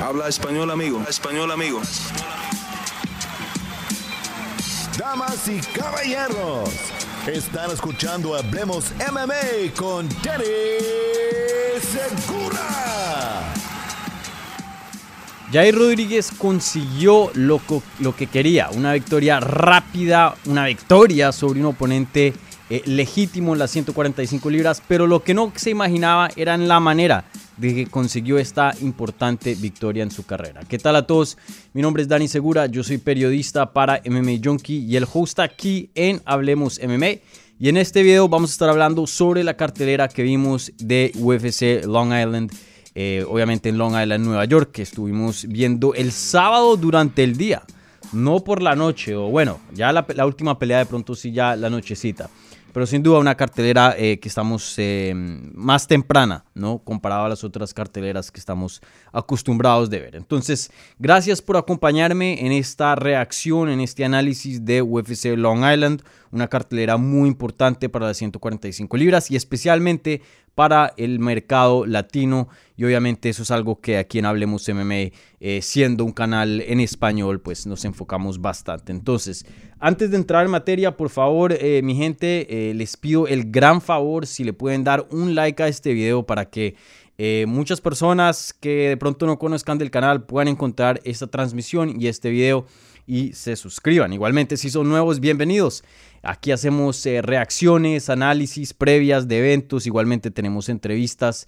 Habla español, amigo. Español, amigo. Damas y caballeros, están escuchando Hablemos MMA con Danny Segura. Jair Rodríguez consiguió lo, lo, que quería, una victoria rápida, una victoria sobre un oponente eh, legítimo en las 145 libras, pero lo que no se imaginaba era en la manera de que consiguió esta importante victoria en su carrera. ¿Qué tal a todos? Mi nombre es Dani Segura, yo soy periodista para MMA Junkie y el host aquí en Hablemos MMA. Y en este video vamos a estar hablando sobre la cartelera que vimos de UFC Long Island, eh, obviamente en Long Island, Nueva York, que estuvimos viendo el sábado durante el día, no por la noche, o bueno, ya la, la última pelea de pronto sí ya la nochecita pero sin duda una cartelera eh, que estamos eh, más temprana, ¿no? Comparado a las otras carteleras que estamos acostumbrados de ver. Entonces, gracias por acompañarme en esta reacción, en este análisis de UFC Long Island, una cartelera muy importante para las 145 libras y especialmente para el mercado latino y obviamente eso es algo que aquí en Hablemos MMA, eh, siendo un canal en español, pues nos enfocamos bastante. Entonces, antes de entrar en materia, por favor, eh, mi gente, eh, les pido el gran favor si le pueden dar un like a este video para que muchas personas que de pronto no conozcan del canal puedan encontrar esta transmisión y este video y se suscriban. Igualmente, si son nuevos, bienvenidos. Aquí hacemos eh, reacciones, análisis previas de eventos, igualmente tenemos entrevistas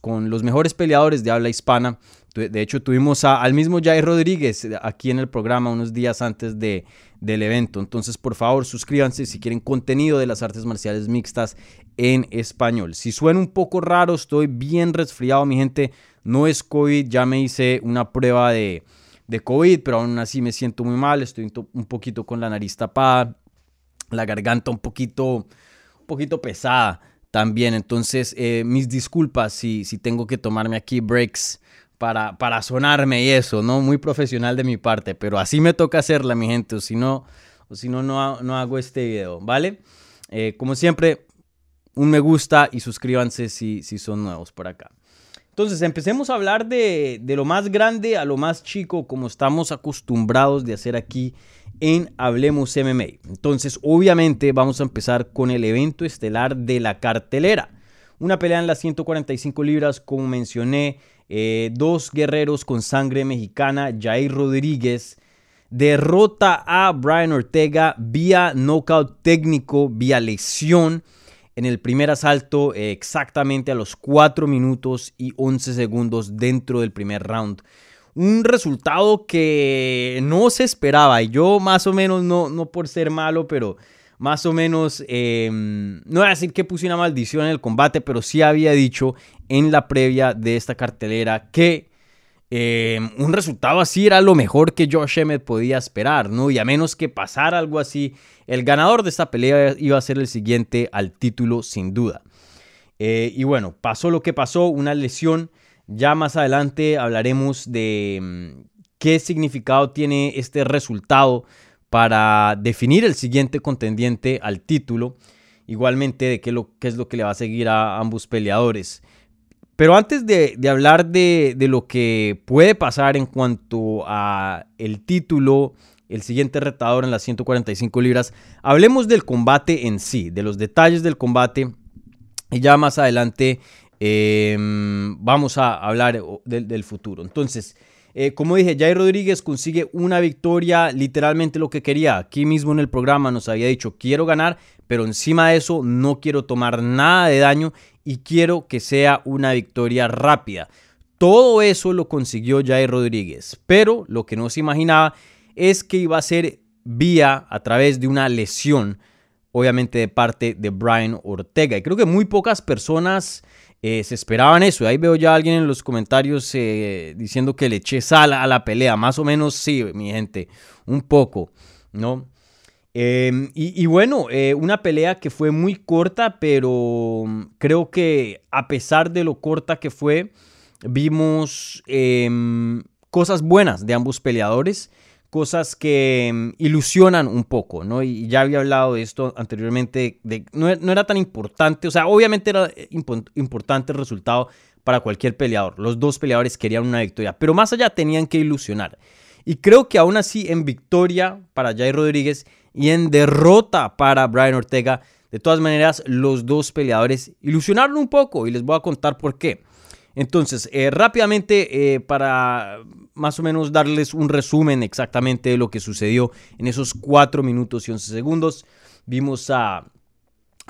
con los mejores peleadores de habla hispana. De hecho, tuvimos al mismo Jair Rodríguez aquí en el programa unos días antes de, del evento. Entonces, por favor, suscríbanse si quieren contenido de las artes marciales mixtas en español. Si suena un poco raro, estoy bien resfriado, mi gente. No es COVID, ya me hice una prueba de, de COVID, pero aún así me siento muy mal. Estoy un poquito con la nariz tapada la garganta un poquito, un poquito pesada también. Entonces, eh, mis disculpas si, si tengo que tomarme aquí breaks para, para sonarme y eso, ¿no? Muy profesional de mi parte, pero así me toca hacerla, mi gente, o si no, o si no, no, no hago este video, ¿vale? Eh, como siempre, un me gusta y suscríbanse si, si son nuevos por acá. Entonces, empecemos a hablar de, de, lo más grande a lo más chico, como estamos acostumbrados de hacer aquí en Hablemos MMA. Entonces, obviamente, vamos a empezar con el evento estelar de la cartelera. Una pelea en las 145 libras, como mencioné, eh, dos guerreros con sangre mexicana, Jair Rodríguez derrota a Brian Ortega vía knockout técnico, vía lesión en el primer asalto eh, exactamente a los 4 minutos y 11 segundos dentro del primer round un resultado que no se esperaba. Y yo más o menos, no, no por ser malo, pero más o menos, em, no voy a decir que puse una maldición en el combate, pero sí había dicho en la previa de esta cartelera que em, un resultado así era lo mejor que Josh Emmett podía esperar, ¿no? Y a menos que pasara algo así, el ganador de esta pelea iba a ser el siguiente al título, sin duda. Eh, y bueno, pasó lo que pasó, una lesión ya más adelante hablaremos de mm, qué significado tiene este resultado para definir el siguiente contendiente al título. Igualmente de qué es lo que le va a seguir a ambos peleadores. Pero antes de, hablar de, lo que puede pasar en cuanto a el título, el siguiente retador en las 145 libras, hablemos del combate en sí, de los detalles del combate. Y ya más adelante Em, vamos a hablar del, futuro. Entonces, eh, como dije, Jair Rodríguez consigue una victoria, literalmente lo que quería. Aquí mismo en el programa nos había dicho, quiero ganar, pero encima de eso no quiero tomar nada de daño y quiero que sea una victoria rápida. Todo eso lo consiguió Jair Rodríguez, pero lo que no se imaginaba es que iba a ser vía a través de una lesión, obviamente de parte de Brian Ortega. Y creo que muy pocas personas eh, se esperaban eso. Ahí veo ya a alguien en los comentarios eh, diciendo que le eché sal a la pelea. Más o menos sí, mi gente. Un poco, ¿no? Em, y, bueno, eh, una pelea que fue muy corta, pero creo que a pesar de lo corta que fue, vimos em, cosas buenas de ambos peleadores cosas que mm, ilusionan un poco, ¿no? Y ya había hablado de esto anteriormente, no, era tan importante, o sea, obviamente era eh, importante el resultado para cualquier peleador. Los dos peleadores querían una victoria, pero más allá tenían que ilusionar. Y creo que aún así en victoria para Jair Rodríguez y en derrota para Brian Ortega, de todas maneras los dos peleadores ilusionaron un poco y les voy a contar por qué. Entonces, eh, rápidamente, eh, para más o menos darles un resumen exactamente de lo que sucedió en esos 4 minutos y 11 segundos, vimos a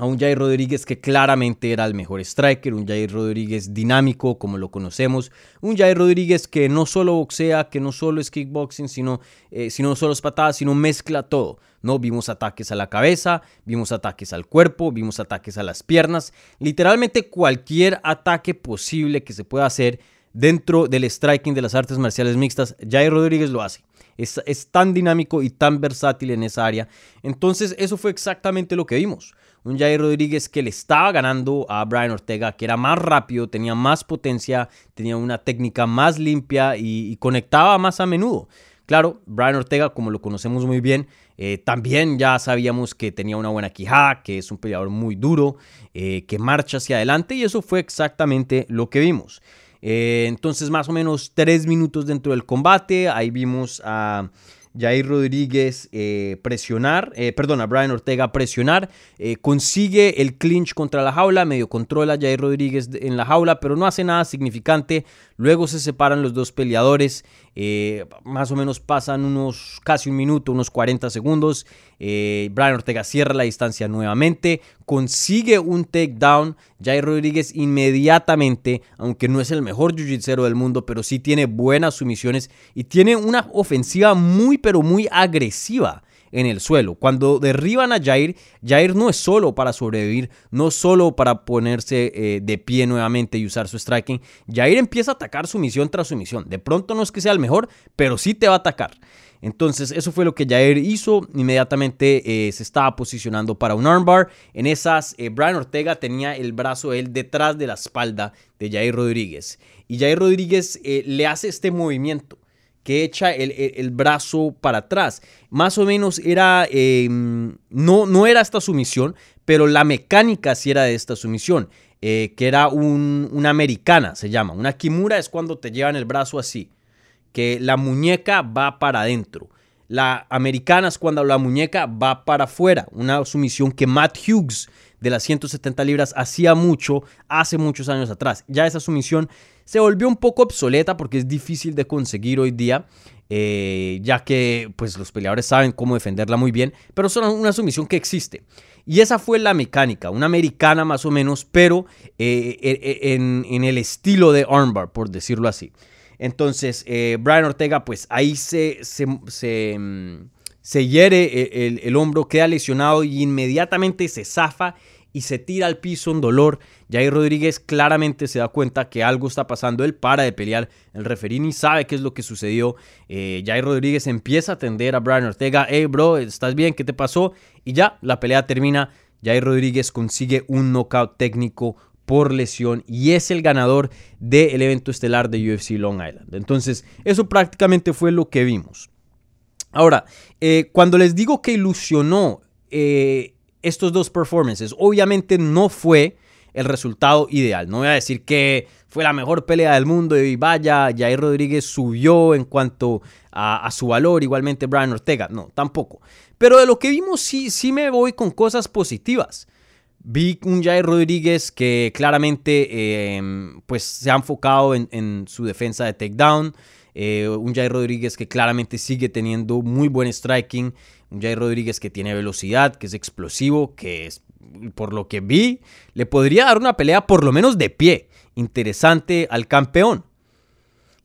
a un Jair Rodríguez que claramente era el mejor striker, un Jair Rodríguez dinámico como lo conocemos, un Jair Rodríguez que no solo boxea, que no solo es kickboxing, sino, eh, sino solo es patadas, sino mezcla todo. ¿No? Vimos ataques a la cabeza, vimos ataques al cuerpo, vimos ataques a las piernas, literalmente cualquier ataque posible que se pueda hacer dentro del striking de las artes marciales mixtas, Jair Rodríguez lo hace. Es, es, tan dinámico y tan versátil en esa área. Entonces eso fue exactamente lo que vimos un Jair Rodríguez que le estaba ganando a Brian Ortega, que era más rápido, tenía más potencia, tenía una técnica más limpia y, conectaba más a menudo. Claro, Brian Ortega, como lo conocemos muy bien, eh, también ya sabíamos que tenía una buena quijada, que es un peleador muy duro, eh, que marcha hacia adelante y eso fue exactamente lo que vimos. Eh, entonces, más o menos tres minutos dentro del combate, ahí vimos a... Jair Rodríguez presionar, perdón, a Brian Ortega presionar, consigue el clinch contra la jaula, medio controla a Jair Rodríguez en la jaula, pero no hace nada significante. Luego se separan los dos peleadores, más o menos pasan unos casi un minuto, unos 40 segundos. Brian Ortega cierra la distancia nuevamente, consigue un takedown. Jair Rodríguez inmediatamente, aunque no es el mejor jiu-jitsu del mundo, pero sí tiene buenas sumisiones y tiene una ofensiva muy pero muy agresiva en el suelo. Cuando derriban a Jair, Jair no es solo para sobrevivir, no solo para ponerse eh, de pie nuevamente y usar su striking. Jair empieza a atacar sumisión tras sumisión. De pronto no es que sea el mejor, pero sí te va a atacar. Entonces, eso fue lo que Jair hizo. Inmediatamente eh, se estaba posicionando para un armbar. En esas, eh, Brian Ortega tenía el brazo él detrás de la espalda de Jair Rodríguez. Y Jair Rodríguez le hace este movimiento que echa el, brazo para atrás. Más o menos era, em, no, no era esta sumisión, pero la mecánica sí era de esta sumisión, eh, que era una americana, se llama. Una kimura es cuando te llevan el brazo así, que la muñeca va para adentro. La americana es cuando la muñeca va para afuera, una sumisión que Matt Hughes de las 170 libras hacía mucho hace muchos años atrás. Ya esa sumisión se volvió un poco obsoleta porque es difícil de conseguir hoy día, eh, ya que pues, los peleadores saben cómo defenderla muy bien, pero es una sumisión que existe. Y esa fue la mecánica, una americana más o menos, pero eh, e, e, en, el estilo de armbar, por decirlo así. Entonces, eh, Brian Ortega, pues ahí se, se, se, mm, hiere el, el hombro, queda lesionado y inmediatamente se zafa y se tira al piso en dolor. Jair Rodríguez claramente se da cuenta que algo está pasando, él para de pelear, el referini sabe qué es lo que sucedió, eh, Jair Rodríguez empieza a atender a Brian Ortega, hey bro, ¿estás bien? ¿Qué te pasó? Y ya, la pelea termina, Jair Rodríguez consigue un knockout técnico por lesión y es el ganador del evento estelar de UFC Long Island. Entonces, eso prácticamente fue lo que vimos. Ahora, eh, cuando les digo que ilusionó eh, estos dos performances. Obviamente no fue el resultado ideal. No voy a decir que fue la mejor pelea del mundo y vaya, Jair Rodríguez subió en cuanto a, su valor, igualmente Brian Ortega. No, tampoco. Pero de lo que vimos sí, sí me voy con cosas positivas. Vi un Jair Rodríguez que claramente em, pues se ha enfocado en, su defensa de takedown. Eh, un Jair Rodríguez que claramente sigue teniendo muy buen striking un Jair Rodríguez que tiene velocidad, que es explosivo, que es, por lo que vi, le podría dar una pelea por lo menos de pie, interesante al campeón.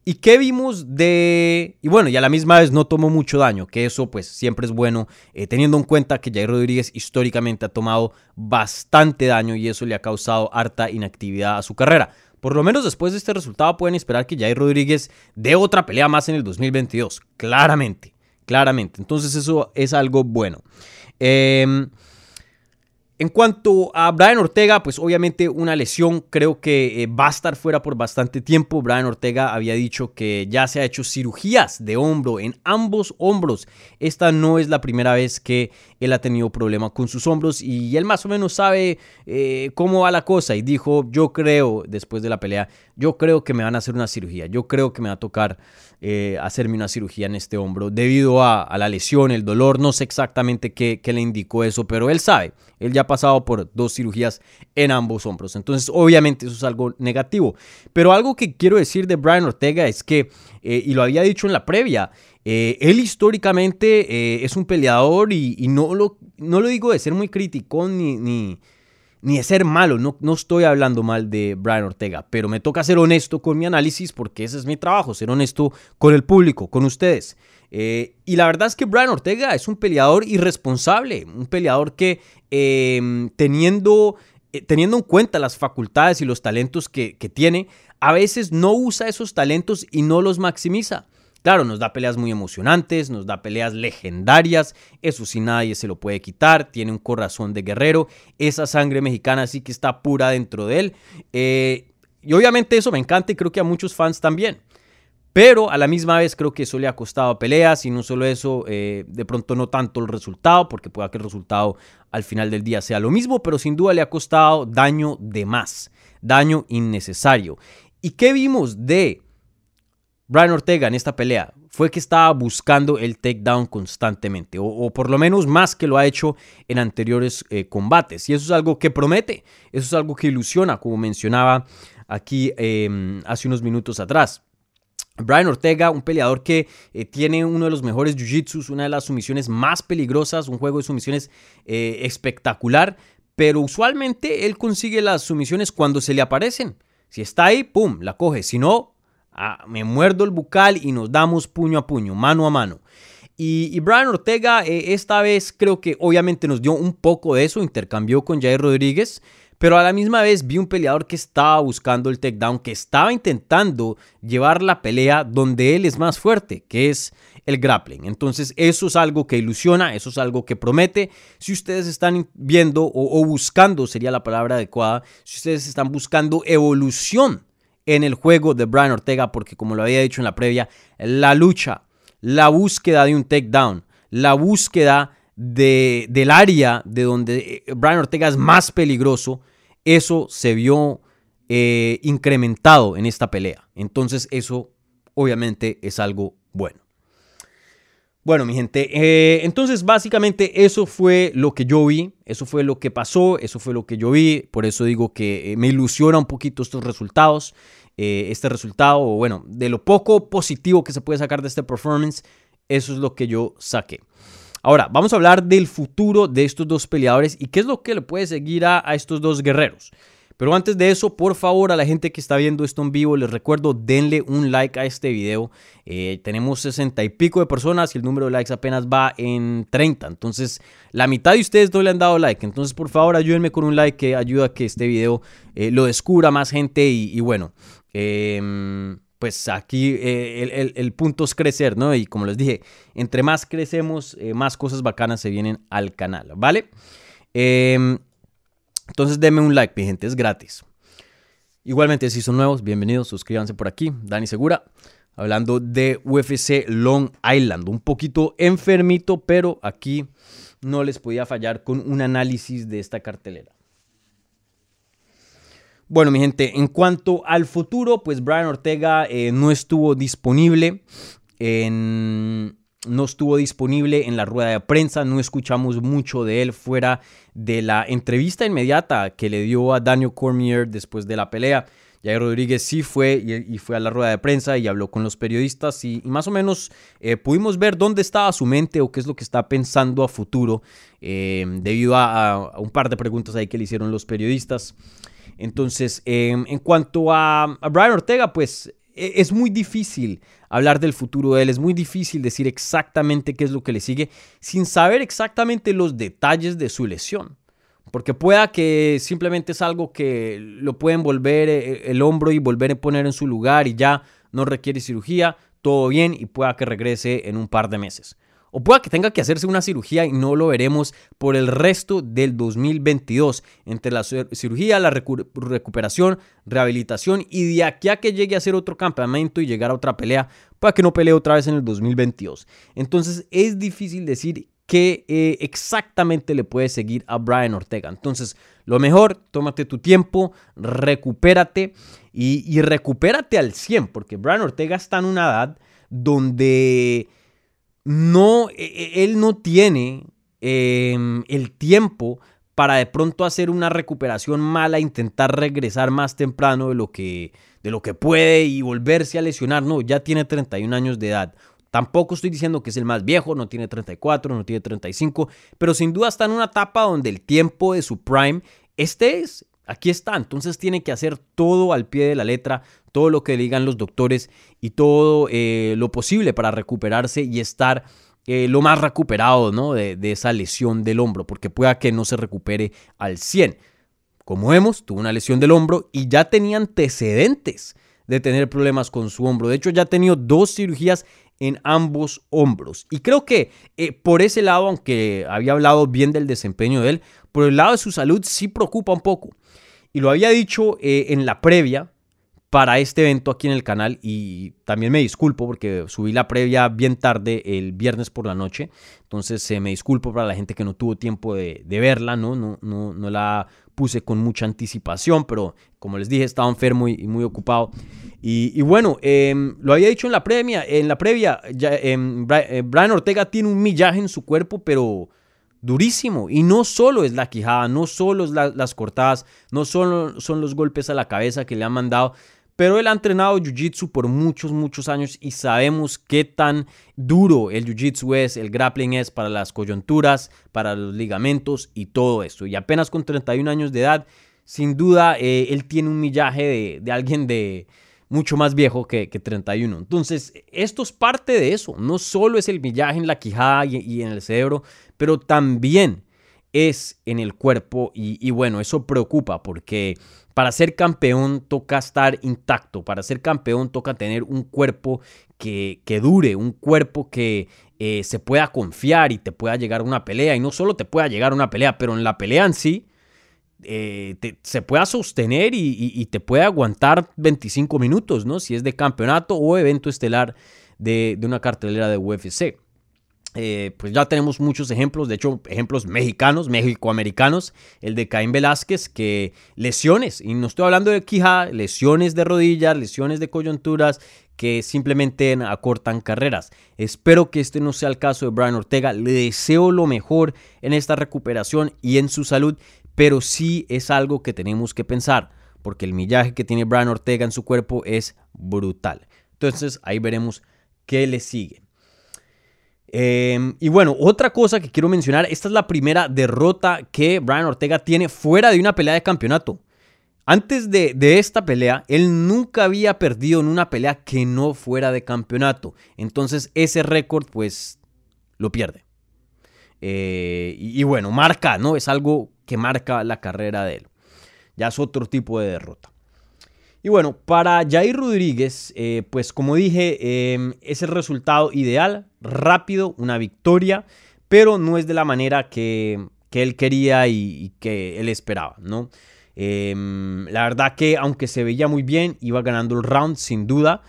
¿Y qué vimos de...? Y bueno, y a la misma vez no tomó mucho daño, que eso pues siempre es bueno, eh, teniendo en cuenta que Jair Rodríguez históricamente ha tomado bastante daño y eso le ha causado harta inactividad a su carrera. Por lo menos después de este resultado pueden esperar que Jair Rodríguez dé otra pelea más en el 2022, claramente claramente. Entonces eso es algo bueno. Em, En cuanto a Brian Ortega, pues obviamente una lesión, creo que eh, va a estar fuera por bastante tiempo. Brian Ortega había dicho que ya se ha hecho cirugías de hombro en ambos hombros. Esta no es la primera vez que él ha tenido problema con sus hombros y él más o menos sabe eh, cómo va la cosa y dijo, yo creo, después de la pelea, yo creo que me van a hacer una cirugía, yo creo que me va a tocar eh, hacerme una cirugía en este hombro debido a, la lesión, el dolor, no sé exactamente qué, qué le indicó eso, pero él sabe, él ya pasado por dos cirugías en ambos hombros. Entonces, obviamente, eso es algo negativo. Pero algo que quiero decir de Brian Ortega es que, eh, y lo había dicho en la previa, eh, él históricamente eh, es un peleador y, no, lo, no lo digo de ser muy criticón ni, ni, ni de ser malo, no, no estoy hablando mal de Brian Ortega, pero me toca ser honesto con mi análisis porque ese es mi trabajo, ser honesto con el público, con ustedes. Y la verdad es que Brian Ortega es un peleador irresponsable, un peleador que em, teniendo, eh, teniendo en cuenta las facultades y los talentos que, tiene, a veces no usa esos talentos y no los maximiza. Claro, nos da peleas muy emocionantes, nos da peleas legendarias, eso sí nadie se lo puede quitar, tiene un corazón de guerrero, esa sangre mexicana sí que está pura dentro de él. Eh, y obviamente eso me encanta y creo que a muchos fans también. Pero a la misma vez creo que eso le ha costado peleas y no solo eso, eh, de pronto no tanto el resultado, porque pueda que el resultado al final del día sea lo mismo, pero sin duda le ha costado daño de más, daño innecesario. ¿Y qué vimos de Brian Ortega en esta pelea? Fue que estaba buscando el takedown constantemente, o, por lo menos más que lo ha hecho en anteriores eh, combates. Y eso es algo que promete, eso es algo que ilusiona, como mencionaba aquí em, hace unos minutos atrás. Brian Ortega, un peleador que eh, tiene uno de los mejores jiu-jitsus, una de las sumisiones más peligrosas, un juego de sumisiones eh, espectacular, pero usualmente él consigue las sumisiones cuando se le aparecen. Si está ahí, ¡pum!, la coge. Si no, ah, me muerdo el bucal y nos damos puño a puño, mano a mano. Y, Brian Ortega eh, esta vez creo que obviamente nos dio un poco de eso, intercambió con Jair Rodríguez. Pero a la misma vez vi un peleador que estaba buscando el takedown, que estaba intentando llevar la pelea donde él es más fuerte, que es el grappling. Entonces eso es algo que ilusiona, eso es algo que promete. Si ustedes están viendo o, buscando, sería la palabra adecuada, si ustedes están buscando evolución en el juego de Brian Ortega, porque como lo había dicho en la previa, la lucha, la búsqueda de un takedown, la búsqueda de, del área de donde eh, Brian Ortega es más peligroso, eso se vio eh, incrementado en esta pelea. Entonces eso obviamente es algo bueno. Bueno, mi gente, eh, entonces básicamente eso fue lo que yo vi, eso fue lo que pasó, eso fue lo que yo vi, por eso digo que me ilusiona un poquito estos resultados, este resultado, bueno, de lo poco positivo que se puede sacar de este performance, eso es lo que yo saqué. Ahora, vamos a hablar del futuro de estos dos peleadores y qué es lo que le puede seguir a, estos dos guerreros. Pero antes de eso, por favor, a la gente que está viendo esto en vivo, les recuerdo, denle un like a este video. Eh, tenemos 60 y pico de personas y el número de likes apenas va en 30. Entonces, la mitad de ustedes no le han dado like. Entonces, por favor, ayúdenme con un like que ayuda a que este video eh, lo descubra más gente. Y, bueno, eh, pues aquí eh, el, punto es crecer, ¿no? Y como les dije, entre más crecemos, eh, más cosas bacanas se vienen al canal, ¿vale? Em, entonces denme un like, mi gente, es gratis. Igualmente, si son nuevos, bienvenidos, suscríbanse por aquí. Dani Segura, hablando de UFC Long Island. Un poquito enfermito, pero aquí no les podía fallar con un análisis de esta cartelera. Bueno, mi gente, en cuanto al futuro, pues Brian Ortega eh, no estuvo disponible en no estuvo disponible en la rueda de prensa, no escuchamos mucho de él fuera de la entrevista inmediata que le dio a Daniel Cormier después de la pelea. Jair Rodríguez sí fue y, fue a la rueda de prensa y habló con los periodistas y, más o menos eh, pudimos ver dónde estaba su mente o qué es lo que está pensando a futuro eh, debido a, un par de preguntas ahí que le hicieron los periodistas. Entonces, em, en cuanto a, Brian Ortega, pues e, es muy difícil hablar del futuro de él, es muy difícil decir exactamente qué es lo que le sigue sin saber exactamente los detalles de su lesión. Porque pueda que simplemente es algo que lo pueden volver eh, el hombro y volver a poner en su lugar y ya no requiere cirugía, todo bien y pueda que regrese en un par de meses. O pueda que tenga que hacerse una cirugía y no lo veremos por el resto del 2022. Entre la cirugía, la recuperación, rehabilitación y de aquí a que llegue a hacer otro campamento y llegar a otra pelea, para que no pelee otra vez en el 2022. Entonces es difícil decir qué eh, exactamente le puede seguir a Brian Ortega. Entonces, lo mejor, tómate tu tiempo, recupérate y, y recupérate al 100, porque Brian Ortega está en una edad donde no, e, e, él no tiene em, el tiempo para de pronto hacer una recuperación mala, intentar regresar más temprano de lo que, de lo que puede y volverse a lesionar. No, ya tiene 31 años de edad. Tampoco estoy diciendo que es el más viejo, no tiene 34, no tiene 35, pero sin duda está en una etapa donde el tiempo de su prime, este es, aquí está. Entonces tiene que hacer todo al pie de la letra, todo lo que digan los doctores y todo eh, lo posible para recuperarse y estar eh, lo más recuperado ¿no? de, de, esa lesión del hombro, porque pueda que no se recupere al 100. Como vemos, tuvo una lesión del hombro y ya tenía antecedentes de tener problemas con su hombro. De hecho, ya ha tenido dos cirugías en ambos hombros. Y creo que eh, por ese lado, aunque había hablado bien del desempeño de él, por el lado de su salud sí preocupa un poco. Y lo había dicho en la previa, para este evento aquí en el canal y también me disculpo porque subí la previa bien tarde el viernes por la noche, entonces eh, me disculpo para la gente que no tuvo tiempo de, verla, ¿no? No, ¿no? no, la puse con mucha anticipación, pero como les dije estaba enfermo y, muy ocupado. Y, bueno, em, lo había dicho en la previa, en la previa em, eh, Brian Ortega tiene un millaje en su cuerpo, pero durísimo. Y no solo es la quijada, no solo es las cortadas, no solo son los golpes a la cabeza que le han mandado, pero él ha entrenado Jiu-Jitsu por muchos, muchos años y sabemos qué tan duro el Jiu-Jitsu es, el grappling es para las coyunturas, para los ligamentos y todo esto. Y apenas con 31 años de edad, sin duda, eh, él tiene un millaje de, alguien de mucho más viejo que, 31. Entonces, esto es parte de eso. No solo es el millaje en la quijada y, en el cerebro, pero también es en el cuerpo y bueno, eso preocupa porque para ser campeón toca estar intacto, para ser campeón toca tener un cuerpo que, que dure, un cuerpo que eh, se pueda confiar y te pueda llegar una pelea. Y no solo te pueda llegar una pelea, pero en la pelea en sí eh, se pueda sostener y, te pueda aguantar 25 minutos, ¿no? Si es de campeonato o evento estelar de, de una cartelera de UFC. Eh, pues ya tenemos muchos ejemplos, de hecho ejemplos mexicanos, mexicoamericanos, el de Caín Velázquez, que lesiones, y no estoy hablando de quija, lesiones de rodillas, lesiones de coyunturas, que simplemente acortan carreras. Espero que este no sea el caso de Brian Ortega, le deseo lo mejor en esta recuperación y en su salud, pero sí es algo que tenemos que pensar, porque el millaje que tiene Brian Ortega en su cuerpo es brutal. Entonces ahí veremos qué le sigue. Em, y bueno, otra cosa que quiero mencionar, esta es la primera derrota que Brian Ortega tiene fuera de una pelea de campeonato. Antes de, esta pelea, él nunca había perdido en una pelea que no fuera de campeonato. Entonces ese récord pues lo pierde. Eh, y, y, bueno, marca, ¿no? Es algo que marca la carrera de él. Ya es otro tipo de derrota. Y bueno, para Jair Rodríguez, eh, pues como dije, em, es el resultado ideal, rápido, una victoria, pero no es de la manera que, él quería y, que él esperaba, ¿no? Em, la verdad que aunque se veía muy bien, iba ganando el round sin duda.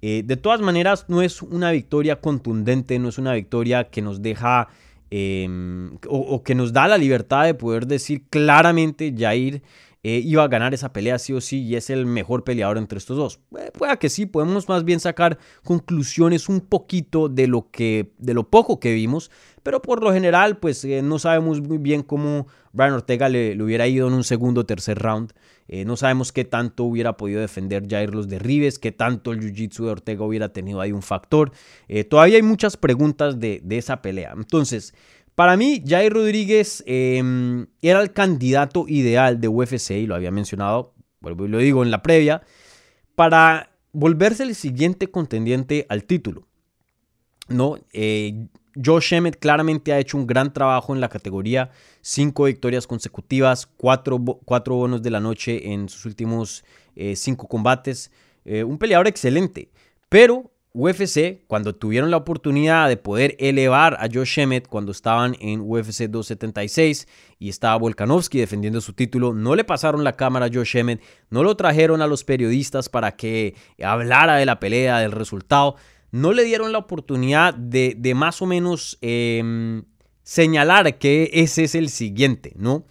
Eh, de todas maneras, no es una victoria contundente, no es una victoria que nos deja em, o, o, que nos da la libertad de poder decir claramente Jair eh, iba a ganar esa pelea sí o sí y es el mejor peleador entre estos dos. Eh, que sí, podemos más bien sacar conclusiones un poquito de lo que, de lo poco que vimos, pero por lo general, pues eh, no sabemos muy bien cómo Brian Ortega le, hubiera ido en un segundo o tercer round. no sabemos qué tanto hubiera podido defender Jair los derribes, qué tanto el jiu-jitsu de Ortega hubiera tenido ahí un factor. todavía hay muchas preguntas de, de esa pelea. Entonces, para mí, Jair Rodríguez em, era el candidato ideal de UFC, y lo había mencionado, lo digo en la previa, para volverse el siguiente contendiente al título. ¿no? Eh, Josh Emmett claramente ha hecho un gran trabajo en la categoría, cinco victorias consecutivas, cuatro, bonos de la noche en sus últimos eh, cinco combates, eh, un peleador excelente, pero UFC, cuando tuvieron la oportunidad de poder elevar a Josh Emmett cuando estaban en UFC 276 y estaba Volkanovski defendiendo su título, no le pasaron la cámara a Josh Emmett, no lo trajeron a los periodistas para que hablara de la pelea, del resultado, no le dieron la oportunidad de, más o menos em, señalar que ese es el siguiente, ¿no?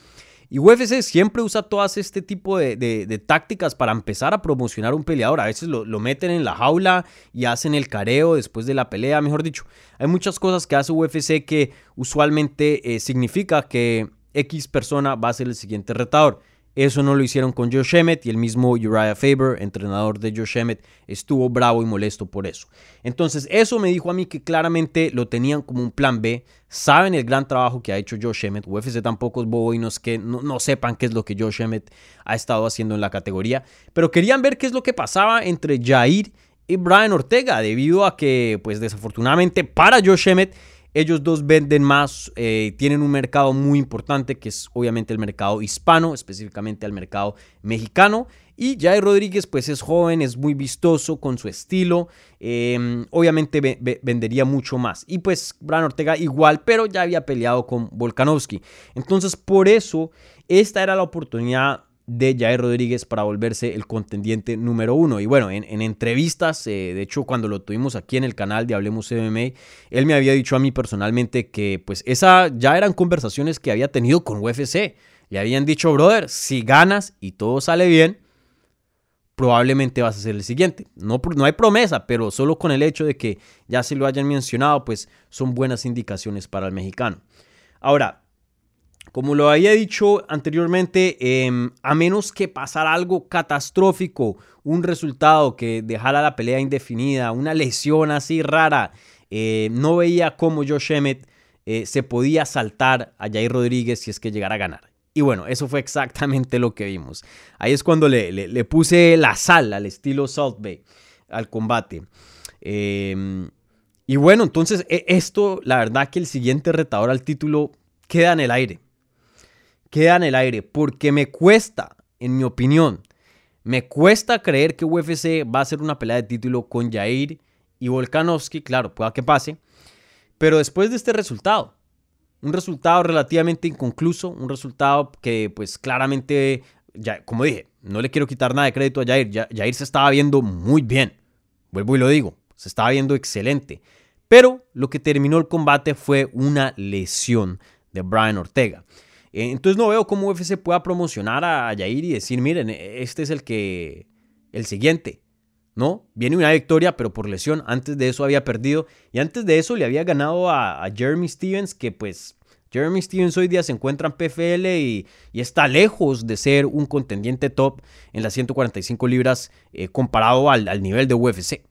Y UFC siempre usa todas este tipo de, tácticas para empezar a promocionar un peleador. A veces lo, meten en la jaula y hacen el careo después de la pelea, mejor dicho. Hay muchas cosas que hace UFC que usualmente eh, significa que X persona va a ser el siguiente retador. Eso no lo hicieron con Josh Emmett y el mismo Uriah Faber, entrenador de Josh Emmett, estuvo bravo y molesto por eso. Entonces, eso me dijo a mí que claramente lo tenían como un plan B. Saben el gran trabajo que ha hecho Josh Emmett. UFC tampoco es bobo y no, que no, sepan qué es lo que Josh Emmett ha estado haciendo en la categoría. Pero querían ver qué es lo que pasaba entre Jair y Brian Ortega, debido a que, pues desafortunadamente para Josh Emmett, ellos dos venden más, eh, tienen un mercado muy importante que es obviamente el mercado hispano, específicamente al mercado mexicano. Y Jair Rodríguez pues es joven, es muy vistoso con su estilo, em, obviamente vendería mucho más. Y pues Bran Ortega igual, pero ya había peleado con Volkanovski. Entonces por eso esta era la oportunidad de Jair Rodríguez para volverse el contendiente número uno. Y bueno, en, entrevistas, eh, de hecho cuando lo tuvimos aquí en el canal de Hablemos MMA, él me había dicho a mí personalmente que pues esa ya eran conversaciones que había tenido con UFC. Le habían dicho, brother, si ganas y todo sale bien, probablemente vas a ser el siguiente. No, no hay promesa, pero solo con el hecho de que ya se lo hayan mencionado, pues son buenas indicaciones para el mexicano. Ahora, como lo había dicho anteriormente, em, a menos que pasara algo catastrófico, un resultado que dejara la pelea indefinida, una lesión así rara, eh, no veía cómo Josh Emmett eh, se podía saltar a Jair Rodríguez si es que llegara a ganar. Y bueno, eso fue exactamente lo que vimos. Ahí es cuando le, le, puse la sal al estilo Salt Bay al combate. Em, y bueno, entonces e, esto, la verdad que el siguiente retador al título queda en el aire queda en el aire porque me cuesta, en mi opinión, me cuesta creer que UFC va a hacer una pelea de título con Jair y Volkanovski, claro, pueda que pase, pero después de este resultado, un resultado relativamente inconcluso, un resultado que pues claramente, ya, como dije, no le quiero quitar nada de crédito a Jair, Jair se estaba viendo muy bien, vuelvo y lo digo, se estaba viendo excelente, pero lo que terminó el combate fue una lesión de Brian Ortega. Eh, entonces no veo cómo UFC pueda promocionar a Jair y decir, miren, este es el que, el siguiente. ¿no? Viene una victoria, pero por lesión. Antes de eso había perdido. Y antes de eso le había ganado a, Jeremy Stevens, que pues Jeremy Stevens hoy día se encuentra en PFL y, está lejos de ser un contendiente top en las 145 libras eh, comparado al, nivel de UFC.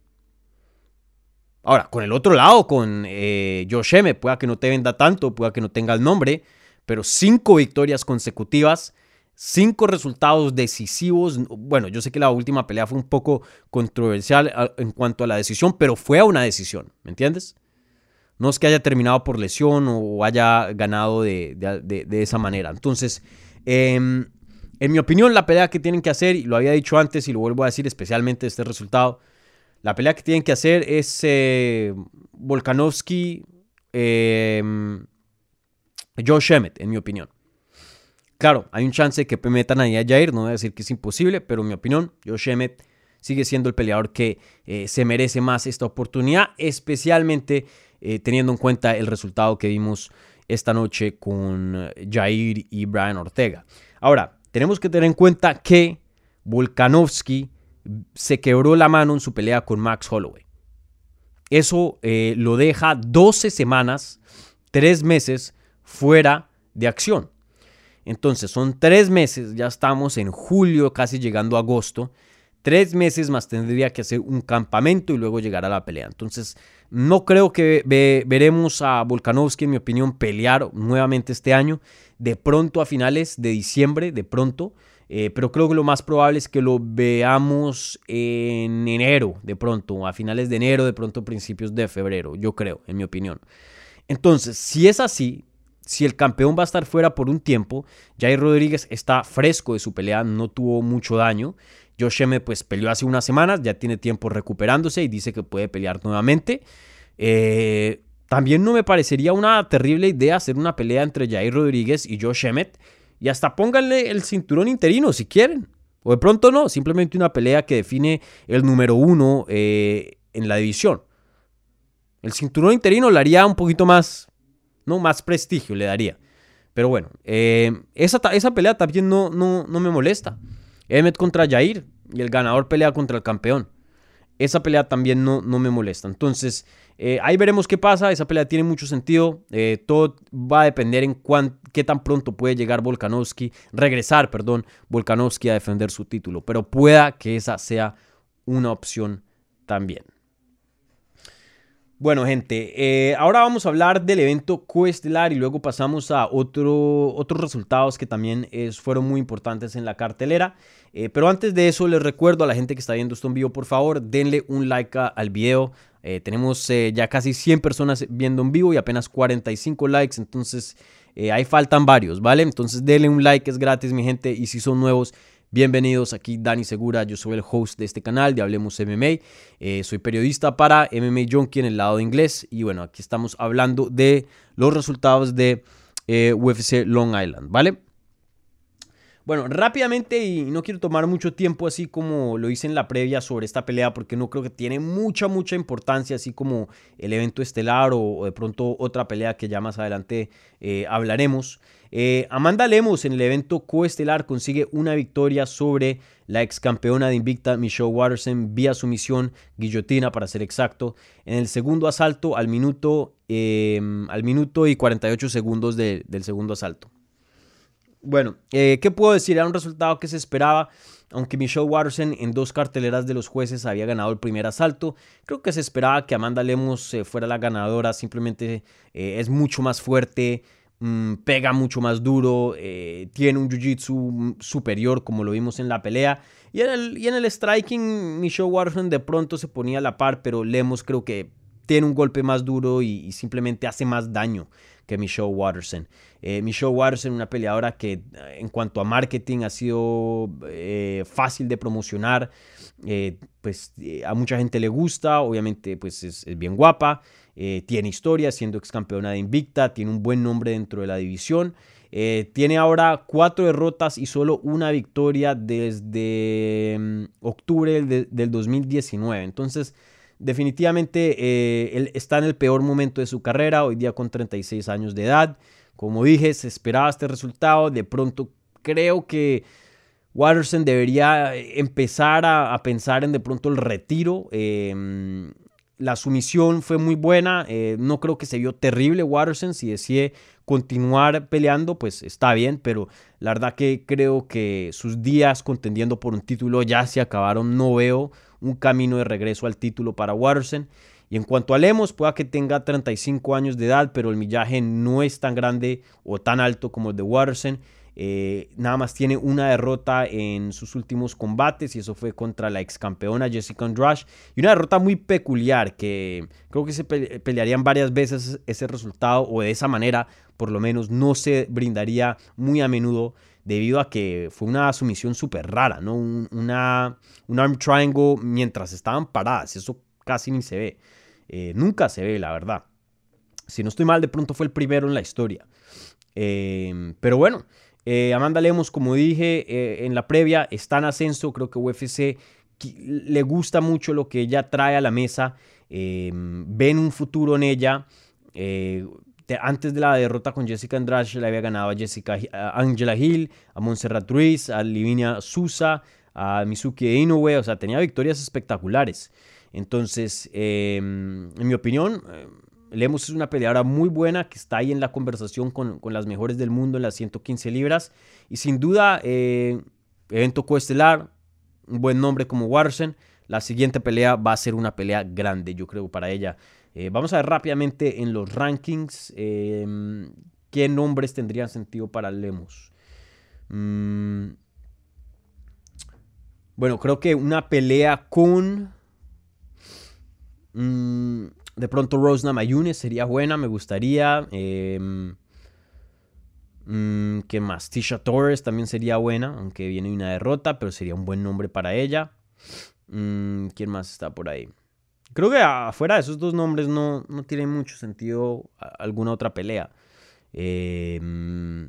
Ahora, con el otro lado, con eh, Josh pueda que no te venda tanto, pueda que no tenga el nombre, pero cinco victorias consecutivas, cinco resultados decisivos. Bueno, yo sé que la última pelea fue un poco controversial en cuanto a la decisión, pero fue a una decisión, ¿me entiendes? No es que haya terminado por lesión o haya ganado de, esa manera. Entonces, em, en mi opinión, la pelea que tienen que hacer, y lo había dicho antes y lo vuelvo a decir especialmente este resultado, la pelea que tienen que hacer es eh, Volkanovski, em, Josh Emmett, en mi opinión. Claro, hay un chance que metan ahí a Jair, no voy a decir que es imposible, pero en mi opinión, Josh Emmett sigue siendo el peleador que eh, se merece más esta oportunidad, especialmente eh, teniendo en cuenta el resultado que vimos esta noche con eh, Jair y Brian Ortega. Ahora, tenemos que tener en cuenta que Volkanovski se quebró la mano en su pelea con Max Holloway. Eso lo deja 12 semanas, 3 meses fuera de acción. Entonces son tres meses, ya estamos en julio, casi llegando a agosto. Tres meses más tendría que hacer un campamento y luego llegar a la pelea. Entonces no creo que veremos a Volkanovski, en mi opinión, pelear nuevamente este año. De pronto a finales de diciembre, de pronto. Eh, pero creo que lo más probable es que lo veamos en enero, de pronto, a finales de enero, de pronto principios de febrero, yo creo, en mi opinión. Entonces, si es así, si el campeón va a estar fuera por un tiempo, Jair Rodríguez está fresco de su pelea, no tuvo mucho daño. Josh Emmett pues peleó hace unas semanas, ya tiene tiempo recuperándose y dice que puede pelear nuevamente. Eh, también no me parecería una terrible idea hacer una pelea entre Jair Rodríguez y Josh Emmett. Y hasta pónganle el cinturón interino si quieren. O de pronto no, simplemente una pelea que define el número uno eh, en la división. El cinturón interino le haría un poquito más, ¿no? Más prestigio le daría. Pero bueno, eh, esa, esa, pelea también no, no, no, me molesta. Emmet contra Jair y el ganador pelea contra el campeón. Esa pelea también no, no me molesta. Entonces, eh, ahí veremos qué pasa. Esa pelea tiene mucho sentido. Eh, todo va a depender en qué tan pronto puede llegar Volkanovski, regresar, perdón, Volkanovski a defender su título. Pero pueda que esa sea una opción también. Bueno, gente, eh, ahora vamos a hablar del evento coestelar y luego pasamos a otro, otros resultados que también fueron muy importantes en la cartelera. Eh, pero antes de eso, les recuerdo a la gente que está viendo esto en vivo, por favor, denle un like al video. Eh, tenemos ya casi 100 personas viendo en vivo y apenas 45 likes, entonces ahí faltan varios, ¿vale? Entonces denle un like, es gratis, mi gente, y si son nuevos, Bienvenidos aquí Dani Segura, yo soy el host de este canal de Hablemos MMA, eh, soy periodista para MMA Junkie en el lado de inglés y bueno, aquí estamos hablando de los resultados de eh, UFC Long Island, ¿vale? Bueno, rápidamente y no quiero tomar mucho tiempo así como lo hice en la previa sobre esta pelea porque no creo que tiene mucha, mucha importancia así como el evento estelar o, de pronto otra pelea que ya más adelante eh, hablaremos. Eh, Amanda Lemos en el evento coestelar consigue una victoria sobre la ex campeona de Invicta Michelle Watterson vía sumisión guillotina para ser exacto en el segundo asalto al minuto, em, al minuto y 48 segundos del segundo asalto. Bueno, eh, ¿qué puedo decir? Era un resultado que se esperaba. Aunque Michelle Watterson en dos carteleras de los jueces había ganado el primer asalto, creo que se esperaba que Amanda Lemos eh, fuera la ganadora. Simplemente es mucho más fuerte, Mm, pega mucho más duro, eh, tiene un jiu-jitsu superior como lo vimos en la pelea. Y en el, y en el striking, Michelle Watterson de pronto se ponía a la par, pero Lemos creo que tiene un golpe más duro y, simplemente hace más daño que Michelle Watterson. Eh, Michelle Watterson, una peleadora que eh, en cuanto a marketing ha sido fácil de promocionar, pues a mucha gente le gusta, obviamente pues es bien guapa. Eh, tiene historia siendo ex campeona de Invicta, tiene un buen nombre dentro de la división. Eh, tiene ahora cuatro derrotas y solo una victoria desde mm, octubre del, 2019. Entonces, definitivamente eh, él está en el peor momento de su carrera, hoy día con 36 años de edad. Como dije, se esperaba este resultado. De pronto creo que Watterson debería empezar a, a pensar en de pronto el retiro. La sumisión fue muy buena. Eh, no creo que se vio terrible Watterson. Si decide continuar peleando, pues está bien. Pero la verdad que creo que sus días contendiendo por un título ya se acabaron. No veo un camino de regreso al título para Watterson. Y en cuanto a Lemos, pueda que tenga 35 años de edad, pero el millaje no es tan grande o tan alto como el de Watterson. Eh, nada más tiene una derrota en sus últimos combates y eso fue contra la ex campeona Jessica Andrade. Y una derrota muy peculiar que creo que se pelearían varias veces ese resultado o de esa manera por lo menos no se brindaría muy a menudo debido a que fue una sumisión súper rara, ¿no? Un, un arm triangle mientras estaban paradas, eso casi ni se ve. Eh, nunca se ve, la verdad. Si no estoy mal, de pronto fue el primero en la historia. Eh, pero bueno, eh, Amanda Lemos, como dije eh, en la previa, está en ascenso. Creo que UFC le gusta mucho lo que ella trae a la mesa. Em, ven un futuro en ella. Eh, antes de la derrota con Jessica Andrade, le había ganado a Jessica Angela Hill, a Montserrat Ruiz, a Livinia Sousa, a Mizuki Inoue. O sea, tenía victorias espectaculares. Entonces, em, en mi opinión Lemos es una peleadora muy buena que está ahí en la conversación con, las mejores del mundo en las 115 libras. Y sin duda, eh, evento coestelar, un buen nombre como Warsen. La siguiente pelea va a ser una pelea grande, yo creo, para ella. Eh, vamos a ver rápidamente en los rankings em, qué nombres tendrían sentido para Lemos. Mm, bueno, creo que una pelea con... Mm, de pronto Rose Mayunes sería buena, me gustaría. Em, Mm, ¿Qué más? Tisha Torres también sería buena, aunque viene una derrota, pero sería un buen nombre para ella. Mm, ¿Quién más está por ahí? Creo que afuera de esos dos nombres no, no tiene mucho sentido alguna otra pelea. Eh, mm,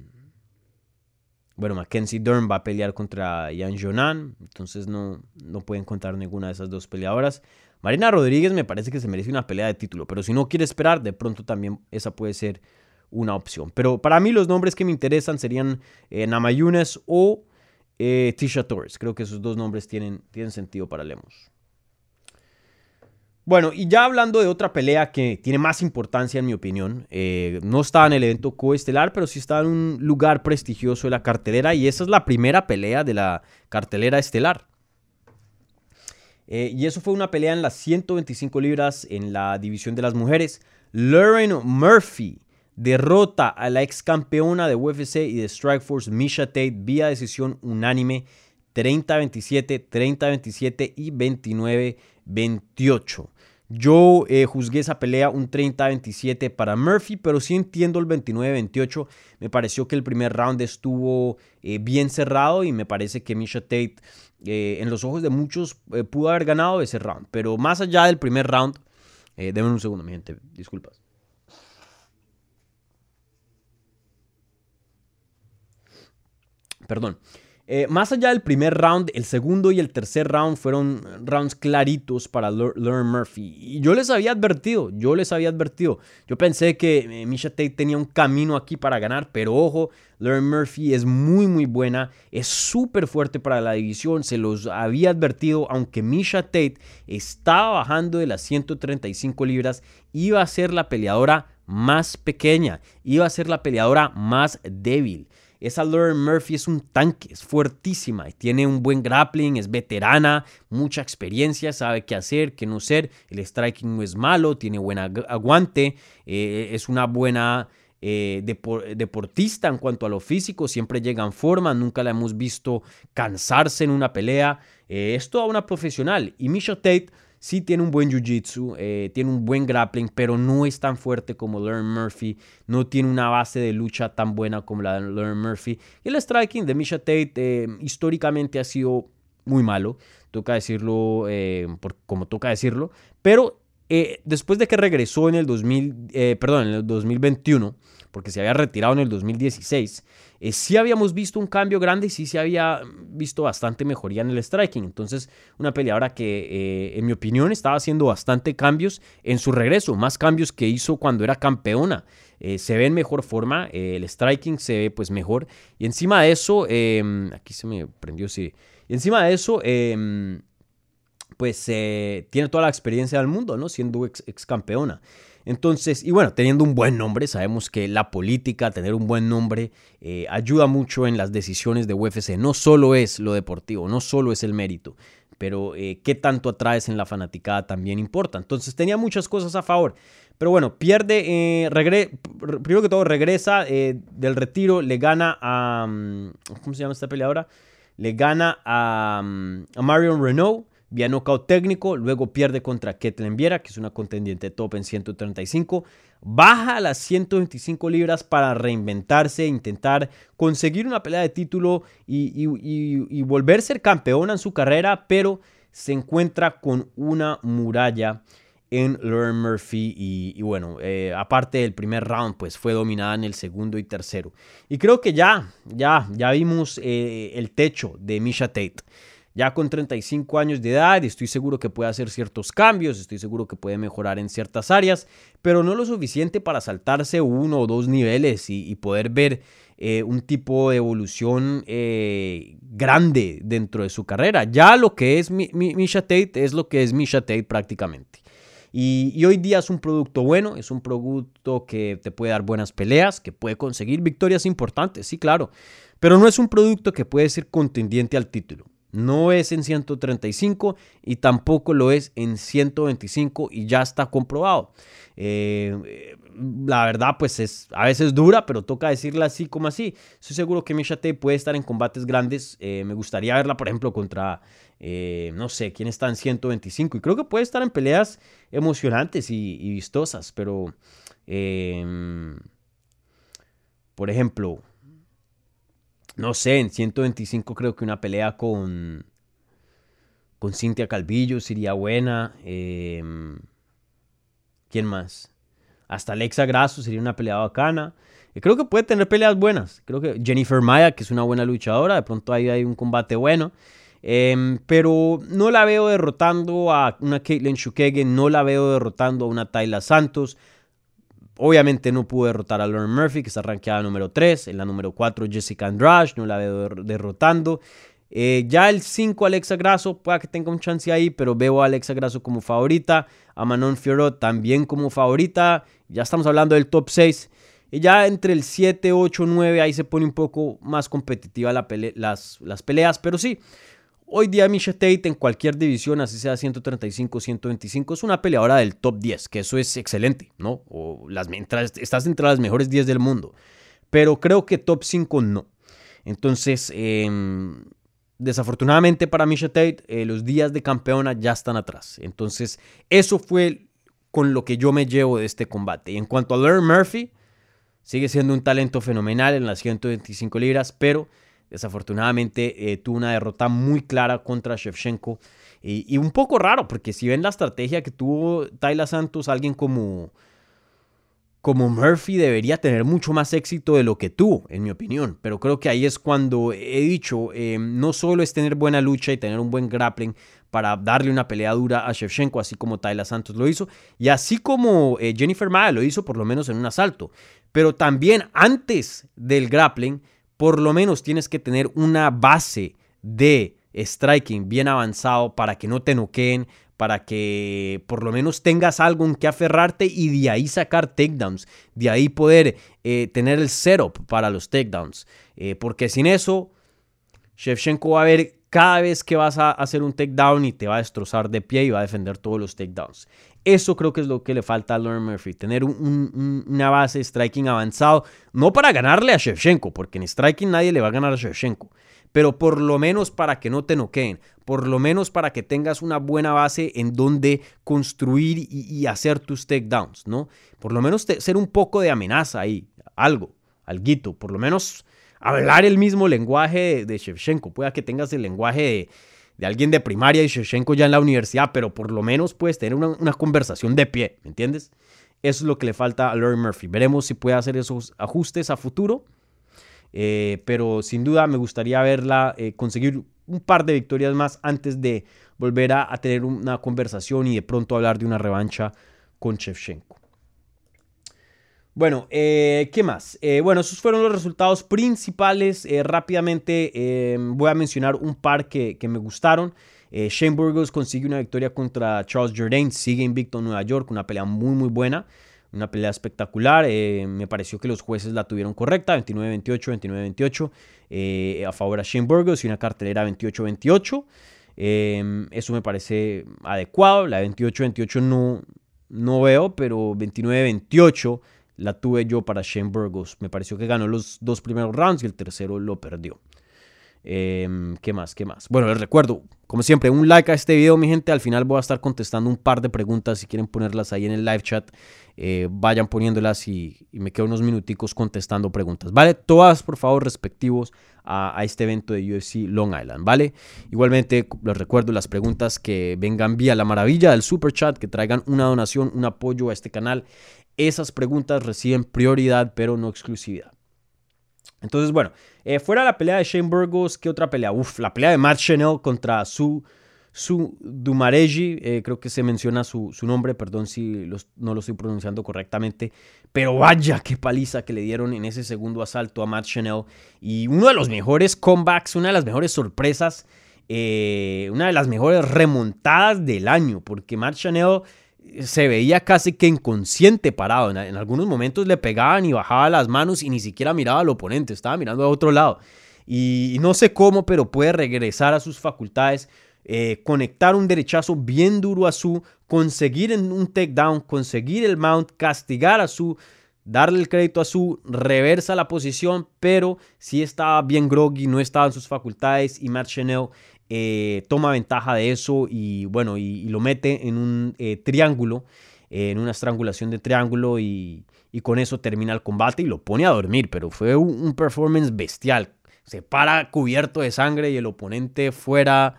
bueno, Mackenzie Dern va a pelear contra Yan Jonan, entonces no, no pueden contar ninguna de esas dos peleadoras. Marina Rodríguez me parece que se merece una pelea de título, pero si no quiere esperar, de pronto también esa puede ser una opción. Pero para mí los nombres que me interesan serían eh, Namayunes o eh, Tisha Torres. Creo que esos dos nombres tienen, tienen sentido para Lemos. Bueno, y ya hablando de otra pelea que tiene más importancia en mi opinión, eh, no estaba en el evento coestelar, pero sí estaba en un lugar prestigioso de la cartelera y esa es la primera pelea de la cartelera estelar. Y eso fue una pelea en las 125 libras en la división de las mujeres. Lauren Murphy derrota a la ex campeona de UFC y de Strikeforce Misha Tate vía decisión unánime 30-27, 30-27 y 29-28. Yo eh, juzgué esa pelea un 30-27 para Murphy, pero sí entiendo el 29-28. Me pareció que el primer round estuvo eh, bien cerrado y me parece que Misha Tate, eh, en los ojos de muchos, pudo haber ganado ese round. Pero más allá del primer round, denme un segundo, mi gente, disculpas. perdón. Eh, más allá del primer round, el segundo y el tercer round fueron rounds claritos para Lauren Murphy. Y yo les había advertido, yo les había advertido. Yo pensé que eh, Misha Tate tenía un camino aquí para ganar, pero ojo, Lauren Murphy es muy, muy buena, es súper fuerte para la división. Se los había advertido, aunque Misha Tate estaba bajando de las 135 libras, iba a ser la peleadora más pequeña, iba a ser la peleadora más débil. Esa Lauren Murphy es un tanque, es fuertísima tiene un buen grappling, es veterana, mucha experiencia, sabe qué hacer, qué no hacer. El striking no es malo, tiene buen aguante, eh, es una buena eh, deportista en cuanto a lo físico, siempre llega en forma, nunca la hemos visto cansarse en una pelea. Eh, es toda una profesional. Y Misha Tate sí tiene un buen jiu-jitsu, eh, tiene un buen grappling, pero no es tan fuerte como Lauren Murphy, no tiene una base de lucha tan buena como la de Lauren Murphy. Y el striking de Misha Tate eh, históricamente ha sido muy malo, toca decirlo eh, como toca decirlo, pero después de que regresó en el 2000, perdón, en el 2021, porque se había retirado en el 2016, eh, sí habíamos visto un cambio grande y sí se había visto bastante mejoría en el striking. Entonces, una peleadora que, eh, en mi opinión, estaba haciendo bastante cambios en su regreso, más cambios que hizo cuando era campeona. Eh, se ve en mejor forma, el striking se ve pues mejor. Y encima de eso, em, aquí se me prendió, sí. Y encima de eso, pues tiene toda la experiencia del mundo, ¿no? Siendo ex, ex campeona. Entonces, y bueno, teniendo un buen nombre, sabemos que la política, tener un buen nombre, eh, ayuda mucho en las decisiones de UFC. No solo es lo deportivo, no solo es el mérito, pero eh, qué tanto atraes en la fanaticada también importa. Entonces tenía muchas cosas a favor. Pero bueno, pierde, eh, primero que todo regresa del retiro, le gana a... Mm, ¿Cómo se llama esta peleadora? Le gana a, mm, a Marion Renault vía knockout técnico, luego pierde contra Ketlen Viera, que es una contendiente top en 135, baja a las 125 libras para reinventarse, intentar conseguir una pelea de título y, volver a ser campeona en su carrera, pero se encuentra con una muralla en Lauren Murphy y, bueno, eh, aparte del primer round, pues fue dominada en el segundo y tercero. Y creo que ya, ya, ya vimos eh, el techo de Misha Tate ya con 35 años de edad estoy seguro que puede hacer ciertos cambios, estoy seguro que puede mejorar en ciertas áreas, pero no lo suficiente para saltarse uno o dos niveles y, poder ver eh, un tipo de evolución eh, grande dentro de su carrera. Ya lo que es Misha Tate es lo que es Misha Tate prácticamente. Y, hoy día es un producto bueno, es un producto que te puede dar buenas peleas, que puede conseguir victorias importantes, sí, claro, pero no es un producto que puede ser contendiente al título. No es en 135 y tampoco lo es en 125 y ya está comprobado. Eh, la verdad, pues es a veces dura, pero toca decirla así como así. Estoy seguro que Misha puede estar en combates grandes. Eh, me gustaría verla, por ejemplo, contra, eh, no sé, quién está en 125. Y creo que puede estar en peleas emocionantes y vistosas, pero, por ejemplo, no sé, en 125 creo que una pelea con, con Cintia Calvillo sería buena. Em, ¿Quién más? Hasta Alexa Grasso sería una pelea bacana. creo que puede tener peleas buenas. Creo que Jennifer Maya, que es una buena luchadora, de pronto ahí hay un combate bueno. Em, pero no la veo derrotando a una Caitlyn Shukege, no la veo derrotando a una Tayla Santos. Obviamente no pudo derrotar a Lauren Murphy, que está rankeada número 3. En la número 4, Jessica Andrade, no la veo derrotando. Eh, ya el 5, Alexa Grasso, pueda que tenga un chance ahí, pero veo a Alexa Grasso como favorita. A Manon Fiorot también como favorita. Ya estamos hablando del top 6. Y ya entre el 7, 8, 9, ahí se pone un poco más competitiva las, las peleas. Pero sí, Hoy día Misha Tate en cualquier división, así sea 135, 125, es una peleadora del top 10, que eso es excelente, ¿no? O las, estás entre las mejores 10 del mundo. Pero creo que top 5 no. Entonces, em, desafortunadamente para Misha Tate, eh, los días de campeona ya están atrás. Entonces, eso fue con lo que yo me llevo de este combate. Y en cuanto a Larry Murphy, sigue siendo un talento fenomenal en las 125 libras, pero Desafortunadamente eh, tuvo una derrota muy clara contra Shevchenko. Y, un poco raro, porque si ven la estrategia que tuvo Tayla Santos, alguien como, como Murphy debería tener mucho más éxito de lo que tuvo, en mi opinión. Pero creo que ahí es cuando he dicho, eh, no solo es tener buena lucha y tener un buen grappling para darle una pelea dura a Shevchenko, así como Tayla Santos lo hizo, y así como eh, Jennifer Maya lo hizo por lo menos en un asalto. Pero también antes del grappling, por lo menos tienes que tener una base de striking bien avanzado para que no te noqueen, para que por lo menos tengas algo en que aferrarte y de ahí sacar takedowns, de ahí poder eh, tener el setup para los takedowns. Eh, porque sin eso, Shevchenko va a ver cada vez que vas a hacer un takedown y te va a destrozar de pie y va a defender todos los takedowns. Eso creo que es lo que le falta a Lauren Murphy, tener una base de striking avanzado, no para ganarle a Shevchenko, porque en striking nadie le va a ganar a Shevchenko, pero por lo menos para que no te noqueen, por lo menos para que tengas una buena base en donde construir y, hacer tus takedowns, ¿no? Por lo menos ser un poco de amenaza ahí, algo, alguito, por lo menos hablar el mismo lenguaje de, de Shevchenko, pueda que tengas el lenguaje de de alguien de primaria y Shevchenko ya en la universidad, pero por lo menos puedes tener una, conversación de pie, ¿me entiendes? Eso es lo que le falta a Laurie Murphy. Veremos si puede hacer esos ajustes a futuro. Eh, pero sin duda me gustaría verla eh, conseguir un par de victorias más antes de volver a, tener una conversación y de pronto hablar de una revancha con Shevchenko. Bueno, eh, ¿qué más? Eh, bueno, esos fueron los resultados principales. Eh, rápidamente voy a mencionar un par que, me gustaron. Shane Burgos consigue una victoria contra Charles Jourdain, sigue invicto en Nueva York, una pelea muy muy buena, una pelea espectacular. me pareció que los jueces la tuvieron correcta, 29-28, 29-28 a favor a Shane Burgos y una cartelera 28-28. eso me parece adecuado. La 28-28 no, no veo, pero 29-28 la tuve yo para Shane Burgos. Me pareció que ganó los dos primeros rounds y el tercero lo perdió. Em, ¿Qué más? ¿Qué más? Bueno, les recuerdo, como siempre, un like a este video, mi gente. Al final voy a estar contestando un par de preguntas. Si quieren ponerlas ahí en el live chat, eh, vayan poniéndolas y, me quedo unos minuticos contestando preguntas, ¿vale? Todas, por favor, respectivos a, este evento de UFC Long Island, ¿vale? Igualmente, les recuerdo las preguntas que vengan vía la maravilla del super chat, que traigan una donación, un apoyo a este canal esas preguntas reciben prioridad, pero no exclusividad. Entonces, bueno, eh, fuera la pelea de Shane Burgos, ¿qué otra pelea? Uf, la pelea de Matt Chanel contra su, su Dumareji, eh, creo que se menciona su, nombre, perdón si no lo estoy pronunciando correctamente, pero vaya qué paliza que le dieron en ese segundo asalto a Matt Chanel. Y uno de los mejores comebacks, una de las mejores sorpresas, eh, una de las mejores remontadas del año, porque Matt Chanel se veía casi que inconsciente parado. En, algunos momentos le pegaban y bajaba las manos y ni siquiera miraba al oponente, estaba mirando a otro lado. Y, no sé cómo, pero puede regresar a sus facultades, eh, conectar un derechazo bien duro a su, conseguir un takedown, conseguir el mount, castigar a su, darle el crédito a su, reversa la posición, pero sí estaba bien groggy, no estaba en sus facultades y Matt Chanel eh, toma ventaja de eso y bueno, y, lo mete en un eh, triángulo, en una estrangulación de triángulo y, con eso termina el combate y lo pone a dormir, pero fue un, performance bestial. se para cubierto de sangre y el oponente fuera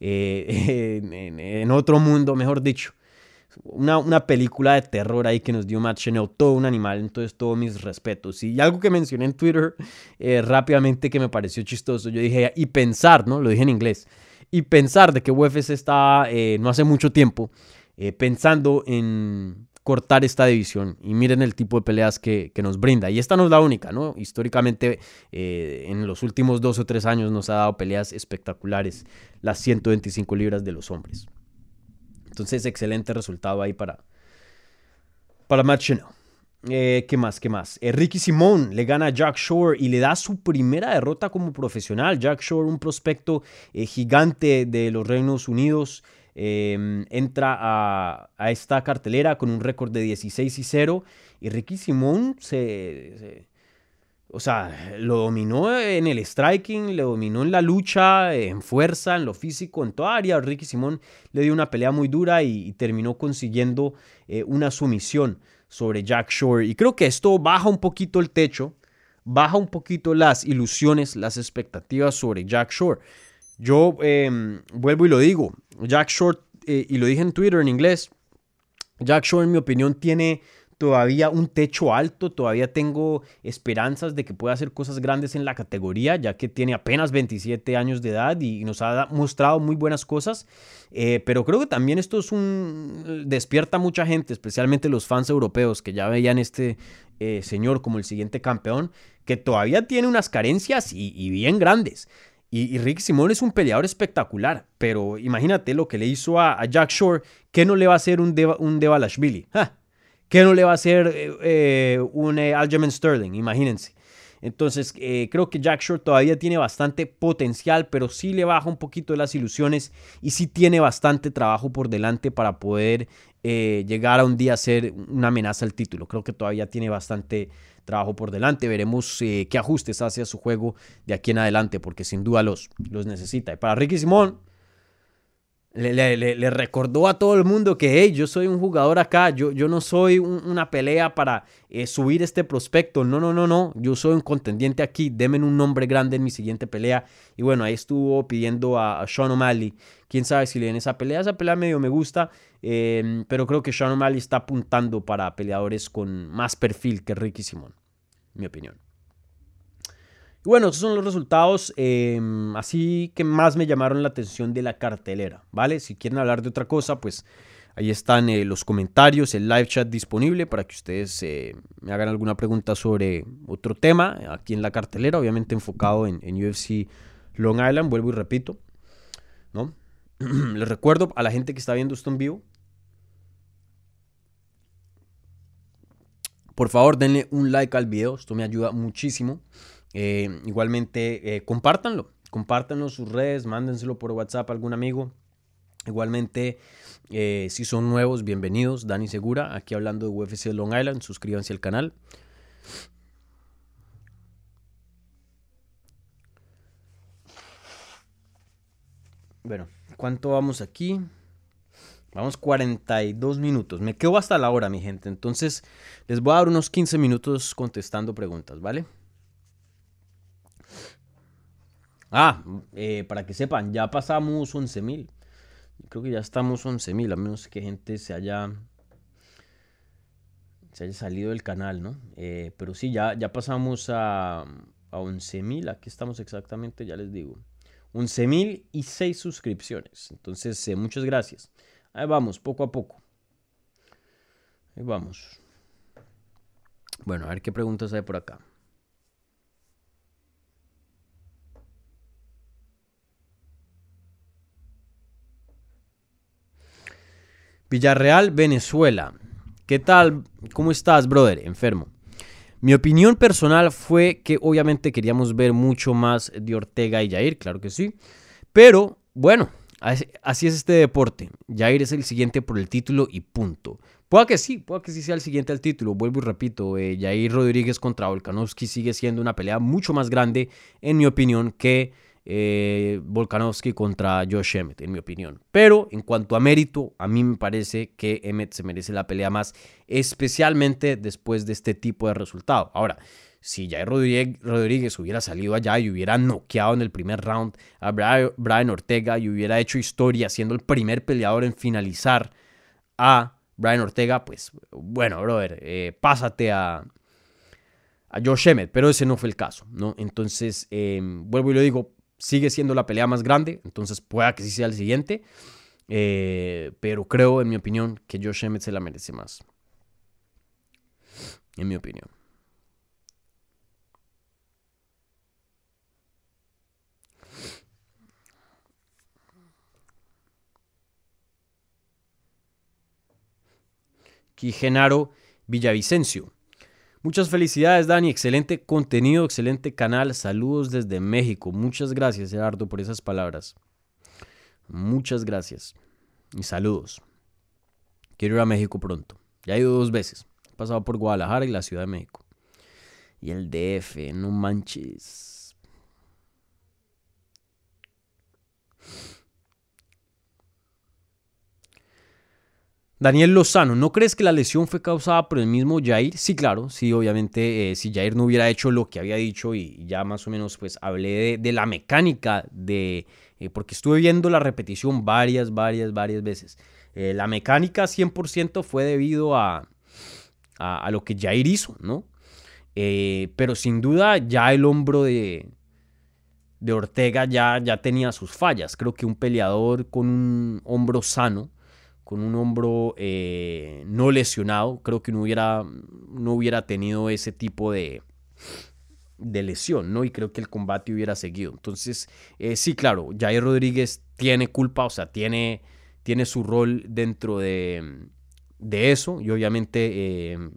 eh, en, otro mundo, mejor dicho. Una, una, película de terror ahí que nos dio Matt Chanel, todo un animal, entonces todos mis respetos. Y algo que mencioné en Twitter eh, rápidamente que me pareció chistoso, yo dije, y pensar, ¿no? Lo dije en inglés, y pensar de que UFC está eh, no hace mucho tiempo pensando en cortar esta división. Y miren el tipo de peleas que, nos brinda. Y esta no es la única, ¿no? Históricamente, eh, en los últimos dos o tres años nos ha dado peleas espectaculares, las 125 libras de los hombres. Entonces, excelente resultado ahí para, para Matt eh, ¿Qué más? ¿Qué más? Eh, Ricky Simón le gana a Jack Shore y le da su primera derrota como profesional. Jack Shore, un prospecto gigante de los Reinos Unidos, Em, entra a, esta cartelera con un récord de 16 y 0 y Ricky Simón se, o sea, lo dominó en el striking, le dominó en la lucha, en fuerza, en lo físico, en toda área. Ricky Simón le dio una pelea muy dura y, terminó consiguiendo eh, una sumisión sobre Jack Shore. Y creo que esto baja un poquito el techo, baja un poquito las ilusiones, las expectativas sobre Jack Shore. Yo em, vuelvo y lo digo, Jack Short, eh, y lo dije en Twitter en inglés, Jack Short en mi opinión tiene todavía un techo alto, todavía tengo esperanzas de que pueda hacer cosas grandes en la categoría, ya que tiene apenas 27 años de edad y nos ha mostrado muy buenas cosas, eh, pero creo que también esto es un despierta a mucha gente, especialmente los fans europeos que ya veían este eh, señor como el siguiente campeón, que todavía tiene unas carencias y bien grandes. Y, Rick Simón es un peleador espectacular, pero imagínate lo que le hizo a, Jack Shore, ¿qué no le va a hacer un, Deva, un Devalashvili? ¿Qué no le va a hacer eh, eh, un eh, Aljamain Sterling? Imagínense. Entonces, creo que Jack Shore todavía tiene bastante potencial, pero sí le baja un poquito las ilusiones y sí tiene bastante trabajo por delante para poder llegar a un día a ser una amenaza al título. Creo que todavía tiene bastante trabajo por delante. Veremos eh, qué ajustes hace a su juego de aquí en adelante, porque sin duda los, los necesita. Y para Ricky Simón, le, recordó a todo el mundo que yo soy un jugador acá, yo, yo no soy una pelea para eh, subir este prospecto, no, no, no, no, yo soy un contendiente aquí, denme un nombre grande en mi siguiente pelea. Y bueno, ahí estuvo pidiendo a, Sean O'Malley, quién sabe si le den esa pelea, esa pelea medio me gusta, em, pero creo que Sean O'Malley está apuntando para peleadores con más perfil que Ricky Simón, mi opinión. Bueno, esos son los resultados em, así que más me llamaron la atención de la cartelera, ¿vale? Si quieren hablar de otra cosa, pues ahí están eh, los comentarios, el live chat disponible para que ustedes eh, me hagan alguna pregunta sobre otro tema aquí en la cartelera, obviamente enfocado en, UFC Long Island, vuelvo y repito, ¿no? Les recuerdo a la gente que está viendo esto en vivo, por favor denle un like al video, esto me ayuda muchísimo. Eh, igualmente, eh, compártanlo, compártanlo en sus redes, mándenselo por WhatsApp a algún amigo. Igualmente, eh, si son nuevos, bienvenidos. Dani Segura, aquí hablando de UFC Long Island. Suscríbanse al canal. Bueno, ¿cuánto vamos aquí? Vamos 42 minutos. Me quedo hasta la hora, mi gente. Entonces, les voy a dar unos 15 minutos contestando preguntas, ¿vale? Ah, eh, para que sepan, ya pasamos 11.000. Creo que ya estamos 11.000, a menos que gente se haya, se haya salido del canal, ¿no? Eh, pero sí, ya, ya pasamos a, a 11.000. Aquí estamos exactamente, ya les digo. 11.000 y 6 suscripciones. Entonces, eh, muchas gracias. Ahí vamos, poco a poco. Ahí vamos. Bueno, a ver qué preguntas hay por acá. Villarreal, Venezuela. ¿Qué tal? ¿Cómo estás, brother? Enfermo. Mi opinión personal fue que obviamente queríamos ver mucho más de Ortega y Jair, claro que sí. Pero bueno, así es este deporte. Jair es el siguiente por el título y punto. Puede que sí, puede que sí sea el siguiente al título. Vuelvo y repito, eh, Jair Rodríguez contra Volkanovski sigue siendo una pelea mucho más grande, en mi opinión, que eh, Volkanovski contra Josh Emmett, en mi opinión. Pero en cuanto a mérito, a mí me parece que Emmett se merece la pelea más, especialmente después de este tipo de resultado. Ahora, si Jair Rodríguez hubiera salido allá y hubiera noqueado en el primer round a Brian Ortega y hubiera hecho historia siendo el primer peleador en finalizar a Brian Ortega, pues bueno, brother, eh, pásate a, a Josh Emmett, pero ese no fue el caso, ¿no? Entonces, em, vuelvo y lo digo, sigue siendo la pelea más grande, entonces pueda que sí sea el siguiente, eh, pero creo, en mi opinión, que Josh Emmett se la merece más. En mi opinión. Genaro Villavicencio. Muchas felicidades, Dani. Excelente contenido, excelente canal. Saludos desde México. Muchas gracias, Gerardo, por esas palabras. Muchas gracias. Y saludos. Quiero ir a México pronto. Ya he ido dos veces. He pasado por Guadalajara y la Ciudad de México. Y el DF, no manches. Daniel Lozano, ¿no crees que la lesión fue causada por el mismo Jair? Sí, claro, sí, obviamente, eh, si Jair no hubiera hecho lo que había dicho y ya más o menos pues hablé de, la mecánica de, eh, porque estuve viendo la repetición varias, varias, varias veces. Eh, la mecánica 100% fue debido a, a, lo que Jair hizo, ¿no? pero sin duda ya el hombro de, de Ortega ya, ya tenía sus fallas. Creo que un peleador con un hombro sano, con un hombro eh, no lesionado, creo que no hubiera, no hubiera tenido ese tipo de, de lesión, ¿no? Y creo que el combate hubiera seguido. Entonces, eh, sí, claro, Jair Rodríguez tiene culpa, o sea, tiene, tiene su rol dentro de, de eso, y obviamente eh,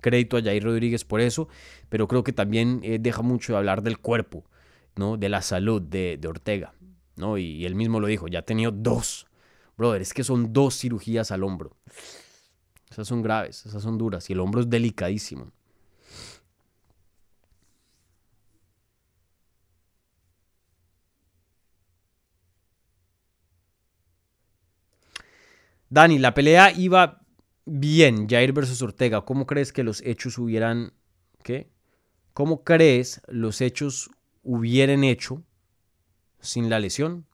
crédito a Jair Rodríguez por eso, pero creo que también deja mucho de hablar del cuerpo, ¿no? De la salud de, Ortega, ¿no? Y, y, él mismo lo dijo, ya ha tenido dos Brother, es que son dos cirugías al hombro. Esas son graves, esas son duras y el hombro es delicadísimo. Dani, la pelea iba bien, Jair versus Ortega. ¿Cómo crees que los hechos hubieran... ¿Qué? ¿Cómo crees los hechos hubieran hecho sin la lesión?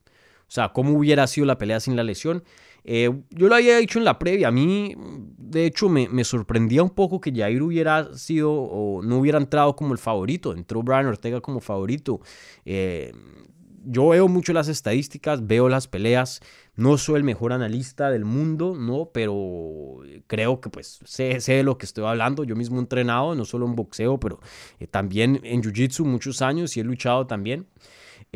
O sea, ¿cómo hubiera sido la pelea sin la lesión? Eh, yo lo había dicho en la previa. A mí, de hecho, me, sorprendía un poco que Jair hubiera sido o no hubiera entrado como el favorito. Entró Brian Ortega como favorito. Eh, yo veo mucho las estadísticas, veo las peleas. No soy el mejor analista del mundo, ¿no? Pero creo que pues sé, sé de lo que estoy hablando. Yo mismo he entrenado, no solo en boxeo, pero eh, también en Jiu-Jitsu muchos años y he luchado también.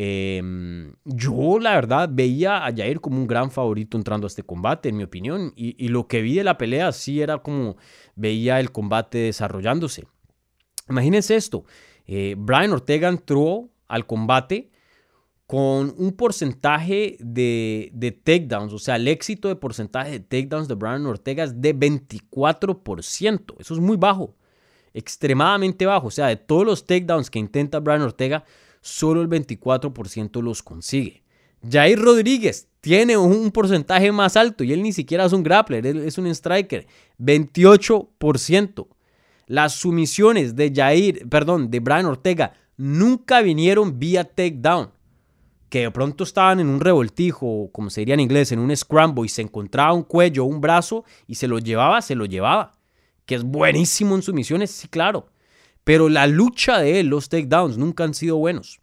Em, yo, la verdad, veía a Jair como un gran favorito entrando a este combate, en mi opinión. Y, lo que vi de la pelea sí era como veía el combate desarrollándose. Imagínense esto: eh, Brian Ortega entró al combate con un porcentaje de, de, takedowns, o sea, el éxito de porcentaje de takedowns de Brian Ortega es de 24%. Eso es muy bajo, extremadamente bajo. O sea, de todos los takedowns que intenta Brian Ortega, solo el 24% los consigue. Jair Rodríguez tiene un porcentaje más alto y él ni siquiera es un grappler, él es un striker, 28%. Las sumisiones de Jair, perdón, de Brian Ortega nunca vinieron vía takedown. Que de pronto estaban en un revoltijo, como se diría en inglés, en un scramble y se encontraba un cuello, un brazo y se lo llevaba, se lo llevaba. Que es buenísimo en sumisiones, sí, claro. Pero la lucha de él, los takedowns, nunca han sido buenos.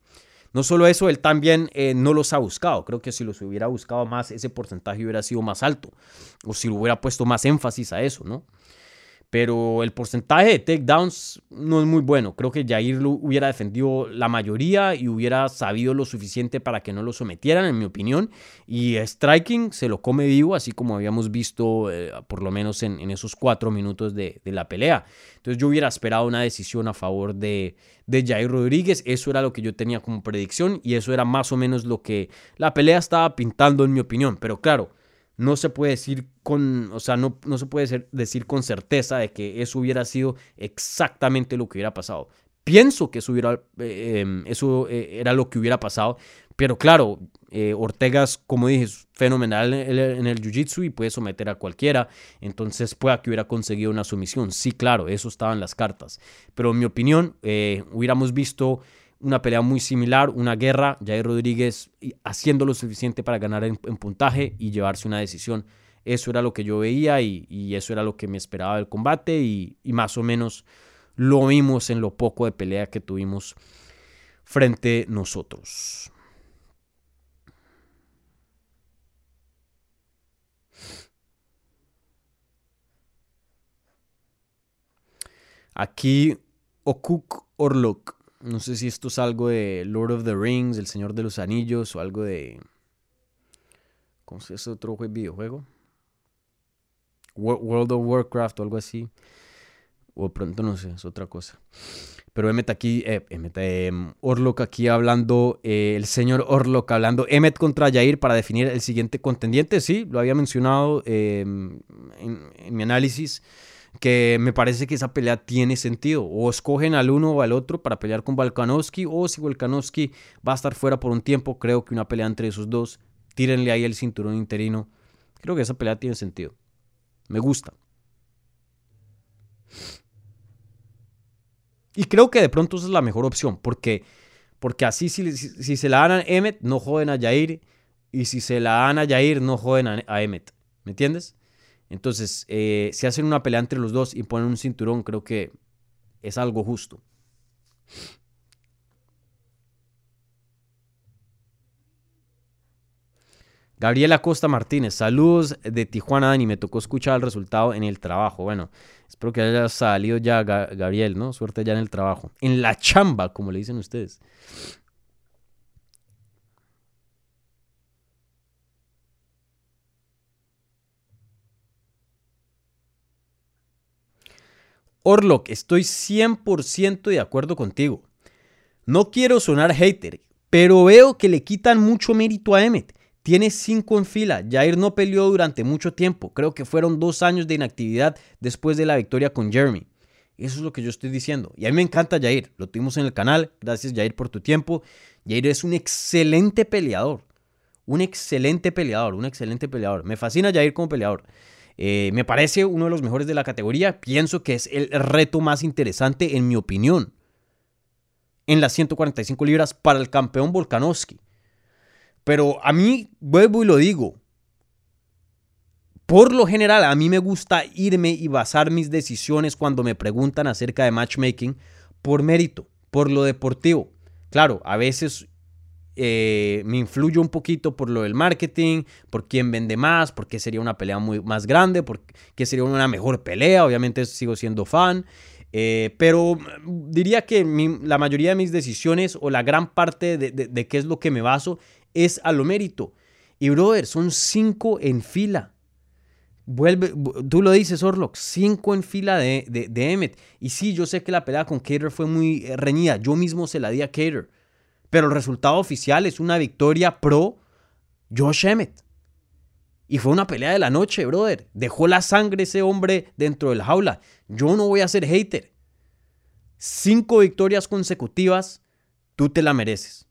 No solo eso, él también eh, no los ha buscado. Creo que si los hubiera buscado más, ese porcentaje hubiera sido más alto. O si hubiera puesto más énfasis a eso, ¿no? Pero el porcentaje de takedowns no es muy bueno. Creo que Jair lo hubiera defendido la mayoría y hubiera sabido lo suficiente para que no lo sometieran, en mi opinión. Y striking se lo come vivo, así como habíamos visto eh, por lo menos en, esos cuatro minutos de, la pelea. Entonces yo hubiera esperado una decisión a favor de, de Jair Rodríguez. Eso era lo que yo tenía como predicción y eso era más o menos lo que la pelea estaba pintando, en mi opinión. Pero claro no se puede decir con, o sea, no, no se puede decir con certeza de que eso hubiera sido exactamente lo que hubiera pasado. Pienso que eso, hubiera, eh, em, eso eh, era lo que hubiera pasado, Pero claro, eh, Ortega como dije, es fenomenal en el, jiu-jitsu y puede someter a cualquiera. Entonces pueda que hubiera conseguido una sumisión. Sí, claro, eso estaba en las cartas. Pero en mi opinión, eh, hubiéramos visto una pelea muy similar, una guerra, Jair Rodríguez haciendo lo suficiente para ganar en, puntaje y llevarse una decisión. Eso era lo que yo veía y, eso era lo que me esperaba del combate y, y más o menos lo vimos en lo poco de pelea que tuvimos frente nosotros. Aquí Okuk Orlok. No sé si esto es algo de Lord of the Rings, El Señor de los Anillos o algo de... ¿Cómo se llama otro videojuego? World of Warcraft o algo así. O pronto no sé, es otra cosa. Pero Emmet aquí, eh, em, Orlok aquí hablando, eh, el señor Orlok hablando, Emmet contra Jair para definir el siguiente contendiente. Sí, lo había mencionado em, en mi análisis que me parece que esa pelea tiene sentido. O escogen al uno o al otro para pelear con Volkanovski, o si Volkanovski va a estar fuera por un tiempo, creo que una pelea entre esos dos, tírenle ahí el cinturón interino. Creo que esa pelea tiene sentido. Me gusta. Y creo que de pronto esa es la mejor opción, porque, porque así si, si, se la dan a Emmet, no joden a Jair, y si se la dan a Jair, no joden a, a Emmet. ¿Me entiendes? Entonces, eh, si hacen una pelea entre los dos y ponen un cinturón, creo que es algo justo. Gabriela Costa Martínez, saludos de Tijuana, Dani. Me tocó escuchar el resultado en el trabajo. Bueno, espero que haya salido ya, Gabriel, ¿no? Suerte ya en el trabajo. En la chamba, como le dicen ustedes. Orlok, estoy 100% de acuerdo contigo. No quiero sonar hater, pero veo que le quitan mucho mérito a Emmet. Tiene cinco en fila. Jair no peleó durante mucho tiempo. Creo que fueron dos años de inactividad después de la victoria con Jeremy. Eso es lo que yo estoy diciendo. Y a mí me encanta Jair. Lo tuvimos en el canal. Gracias Jair por tu tiempo. Jair es un excelente peleador. Un excelente peleador. Un excelente peleador. Me fascina Jair como peleador. Eh, me parece uno de los mejores de la categoría. Pienso que es el reto más interesante, en mi opinión, en las 145 libras para el campeón Volkanovski. Pero a mí, vuelvo y lo digo, por lo general, a mí me gusta irme y basar mis decisiones cuando me preguntan acerca de matchmaking por mérito, por lo deportivo. Claro, a veces eh, me influye un poquito por lo del marketing, por quién vende más, por qué sería una pelea muy más grande, por qué sería una mejor pelea. Obviamente sigo siendo fan. Eh, pero diría que la mayoría de mis decisiones o la gran parte de, qué es lo que me baso es a lo mérito. Y brother, son cinco en fila. Vuelve, tú lo dices, Orlock, cinco en fila de, de, Emmet. Y sí, yo sé que la pelea con Cater fue muy eh, reñida. Yo mismo se la di a Cater. Pero el resultado oficial es una victoria pro Josh Emmett. Y fue una pelea de la noche, brother. Dejó la sangre ese hombre dentro del jaula. Yo no voy a ser hater. Cinco victorias consecutivas, tú te la mereces.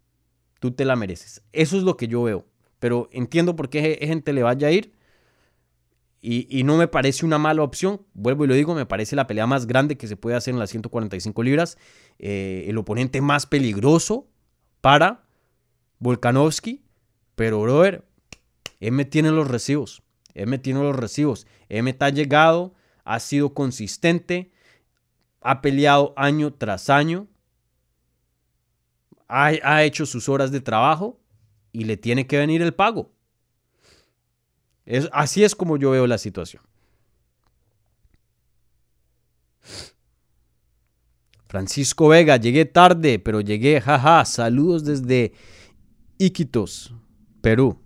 Tú te la mereces. Eso es lo que yo veo. Pero entiendo por qué gente le vaya a ir. Y, no me parece una mala opción. Vuelvo y lo digo, me parece la pelea más grande que se puede hacer en las 145 libras. Eh, el oponente más peligroso para Volkanovski, pero brother, M tiene los recibos. M tiene los recibos. M ha llegado, ha sido consistente, ha peleado año tras año, ha, hecho sus horas de trabajo y le tiene que venir el pago. Es, así es como yo veo la situación. Francisco Vega, llegué tarde, pero llegué, jaja. Saludos desde Iquitos, Perú.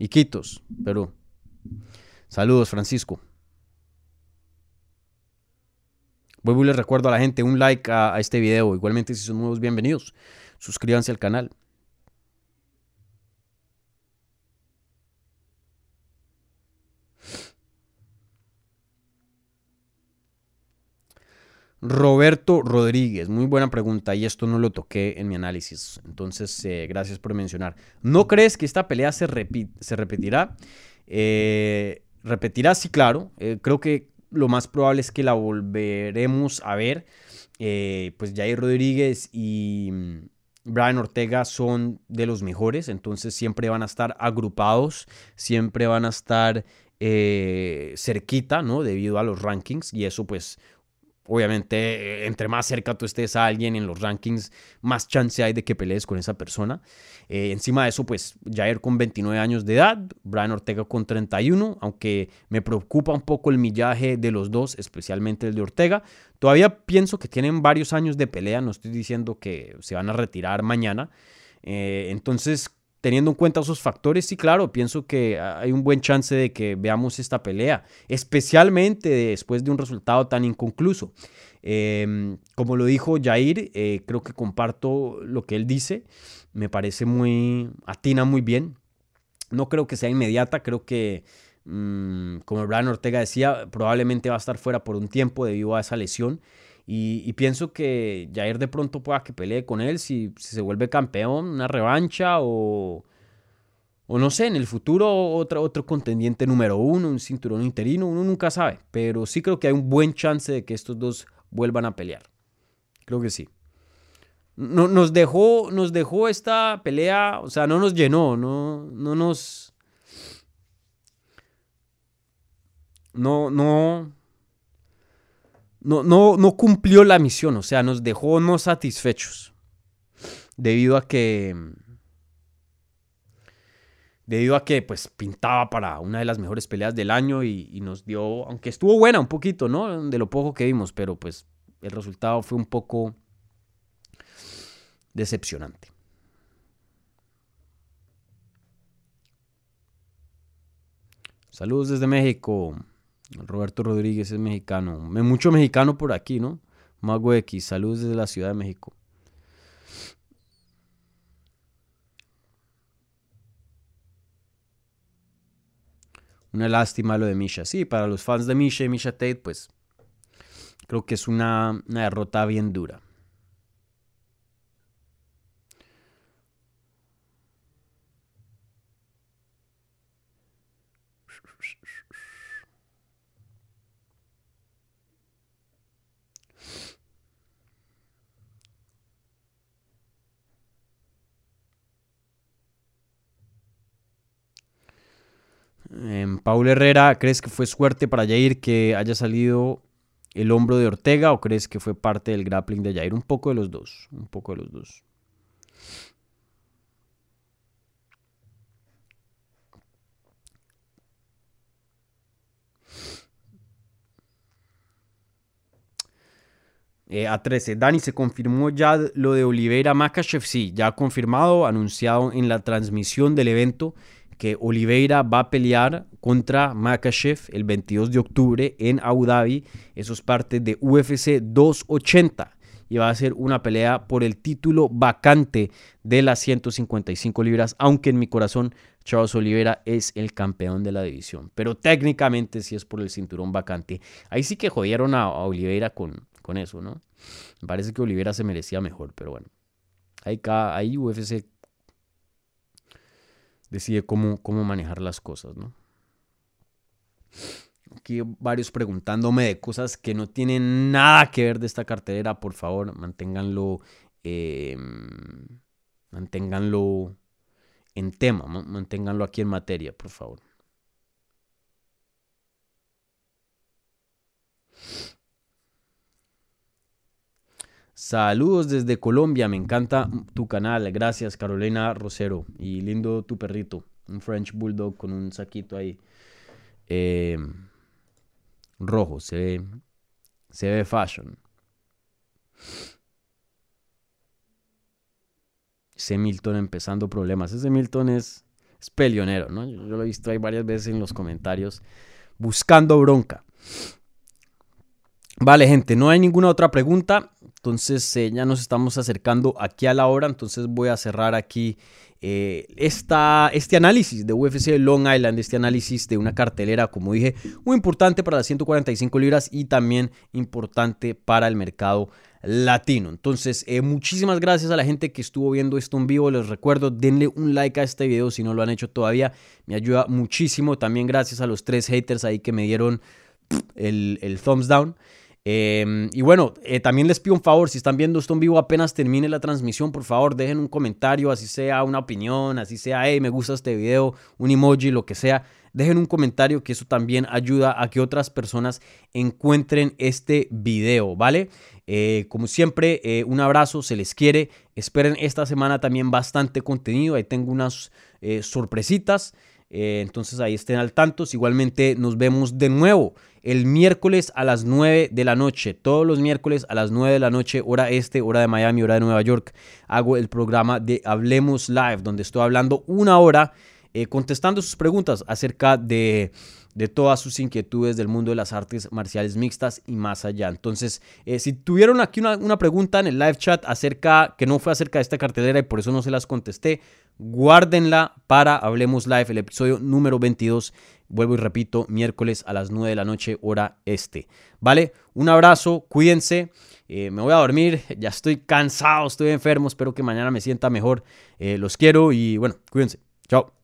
Iquitos, Perú. Saludos, Francisco. Vuelvo y les recuerdo a la gente un like a, a este video. Igualmente, si son nuevos, bienvenidos. Suscríbanse al canal. Roberto Rodríguez, muy buena pregunta y esto no lo toqué en mi análisis, entonces eh, gracias por mencionar. ¿No crees que esta pelea se, se repetirá? Eh, repetirá, sí, claro. Eh, creo que lo más probable es que la volveremos a ver. pues Jair Rodríguez y mm, Brian Ortega son de los mejores, entonces siempre van a estar agrupados, siempre van a estar cerquita, ¿no? Debido a los rankings y eso pues Obviamente, entre más cerca tú estés a alguien en los rankings, más chance hay de que pelees con esa persona. Eh, encima de eso, pues Jair con 29 años de edad, Brian Ortega con 31, aunque me preocupa un poco el millaje de los dos, especialmente el de Ortega. Todavía pienso que tienen varios años de pelea, no estoy diciendo que se van a retirar mañana. Eh, entonces, teniendo en cuenta esos factores, sí, claro, pienso que hay un buen chance de que veamos esta pelea, especialmente después de un resultado tan inconcluso. Em, como lo dijo Jair, eh, creo que comparto lo que él dice, me parece muy, atina muy bien. No creo que sea inmediata, creo que, mm, como Brian Ortega decía, probablemente va a estar fuera por un tiempo debido a esa lesión. Y, pienso que Jair de pronto pueda que pelee con él si, se vuelve campeón, una revancha o, o no sé, en el futuro otro, otro contendiente número uno, un cinturón interino, uno nunca sabe. Pero sí creo que hay un buen chance de que estos dos vuelvan a pelear. Creo que sí. No, nos, dejó, nos dejó esta pelea, o sea, no nos llenó, no, no nos... No, no, no, no, cumplió la misión, o sea, nos dejó no satisfechos. Debido a que. Debido a que pues pintaba para una de las mejores peleas del año y, y nos dio, aunque estuvo buena un poquito, ¿no? De lo poco que vimos, pero pues el resultado fue un poco decepcionante. Saludos desde México. Roberto Rodríguez es mexicano. Mucho mexicano por aquí, ¿no? Mago X, saludos desde la Ciudad de México. Una lástima lo de Misha. Sí, para los fans de Misha y Misha Tate, pues creo que es una, una derrota bien dura. Eh, Paul Herrera, ¿crees que fue suerte para Jair que haya salido el hombro de Ortega o crees que fue parte del grappling de Jair? Un poco de los dos, un poco de los dos. Eh, a 13. Dani, ¿se confirmó ya lo de Oliveira Makachev? Sí, ya confirmado, anunciado en la transmisión del evento que Oliveira va a pelear contra Makachev el 22 de octubre en Abu Dhabi. Eso es parte de UFC 280 y va a ser una pelea por el título vacante de las 155 libras, aunque en mi corazón Charles Oliveira es el campeón de la división, pero técnicamente sí es por el cinturón vacante. Ahí sí que jodieron a, Oliveira con, con eso, ¿no? Me parece que Oliveira se merecía mejor, pero bueno. Ahí, ahí UFC decide cómo, cómo manejar las cosas, ¿no? Aquí varios preguntándome de cosas que no tienen nada que ver de esta cartera. Por favor, manténganlo, eh, manténganlo en tema, manténganlo aquí en materia, por favor. Saludos desde Colombia, me encanta tu canal. Gracias, Carolina Rosero. Y lindo tu perrito, un French Bulldog con un saquito ahí eh, rojo. Se ve, se ve fashion. Ese Milton empezando problemas. Ese Milton es, es ¿no? Yo, yo lo he visto ahí varias veces en los comentarios buscando bronca. Vale, gente, no hay ninguna otra pregunta. Entonces eh, ya nos estamos acercando aquí a la hora. Entonces voy a cerrar aquí eh, esta, este análisis de UFC Long Island, este análisis de una cartelera, como dije, muy importante para las 145 libras y también importante para el mercado latino. Entonces, eh, muchísimas gracias a la gente que estuvo viendo esto en vivo. Les recuerdo, denle un like a este video si no lo han hecho todavía. Me ayuda muchísimo. También gracias a los tres haters ahí que me dieron el, el thumbs down. Em, y bueno, eh, también les pido un favor, si están viendo esto en vivo apenas termine la transmisión, por favor dejen un comentario, así sea una opinión, así sea, hey, me gusta este video, un emoji, lo que sea. Dejen un comentario que eso también ayuda a que otras personas encuentren este video, ¿vale? Eh, como siempre, eh, un abrazo, se les quiere. Esperen esta semana también bastante contenido, ahí tengo unas sorpresitas. Entonces ahí estén al tanto. Igualmente nos vemos de nuevo el miércoles a las 9 de la noche. Todos los miércoles a las 9 de la noche, hora este, hora de Miami, hora de Nueva York, hago el programa de Hablemos Live, donde estoy hablando una hora eh, contestando sus preguntas acerca de de todas sus inquietudes del mundo de las artes marciales mixtas y más allá. Entonces, eh, si tuvieron aquí una, una, pregunta en el live chat acerca, que no fue acerca de esta cartelera y por eso no se las contesté, guárdenla para Hablemos Live, el episodio número 22 Vuelvo y repito, miércoles a las 9 de la noche, hora este. ¿Vale? Un abrazo, cuídense. Eh, me voy a dormir, ya estoy cansado, estoy enfermo, espero que mañana me sienta mejor. Eh, los quiero y bueno, cuídense. Chao.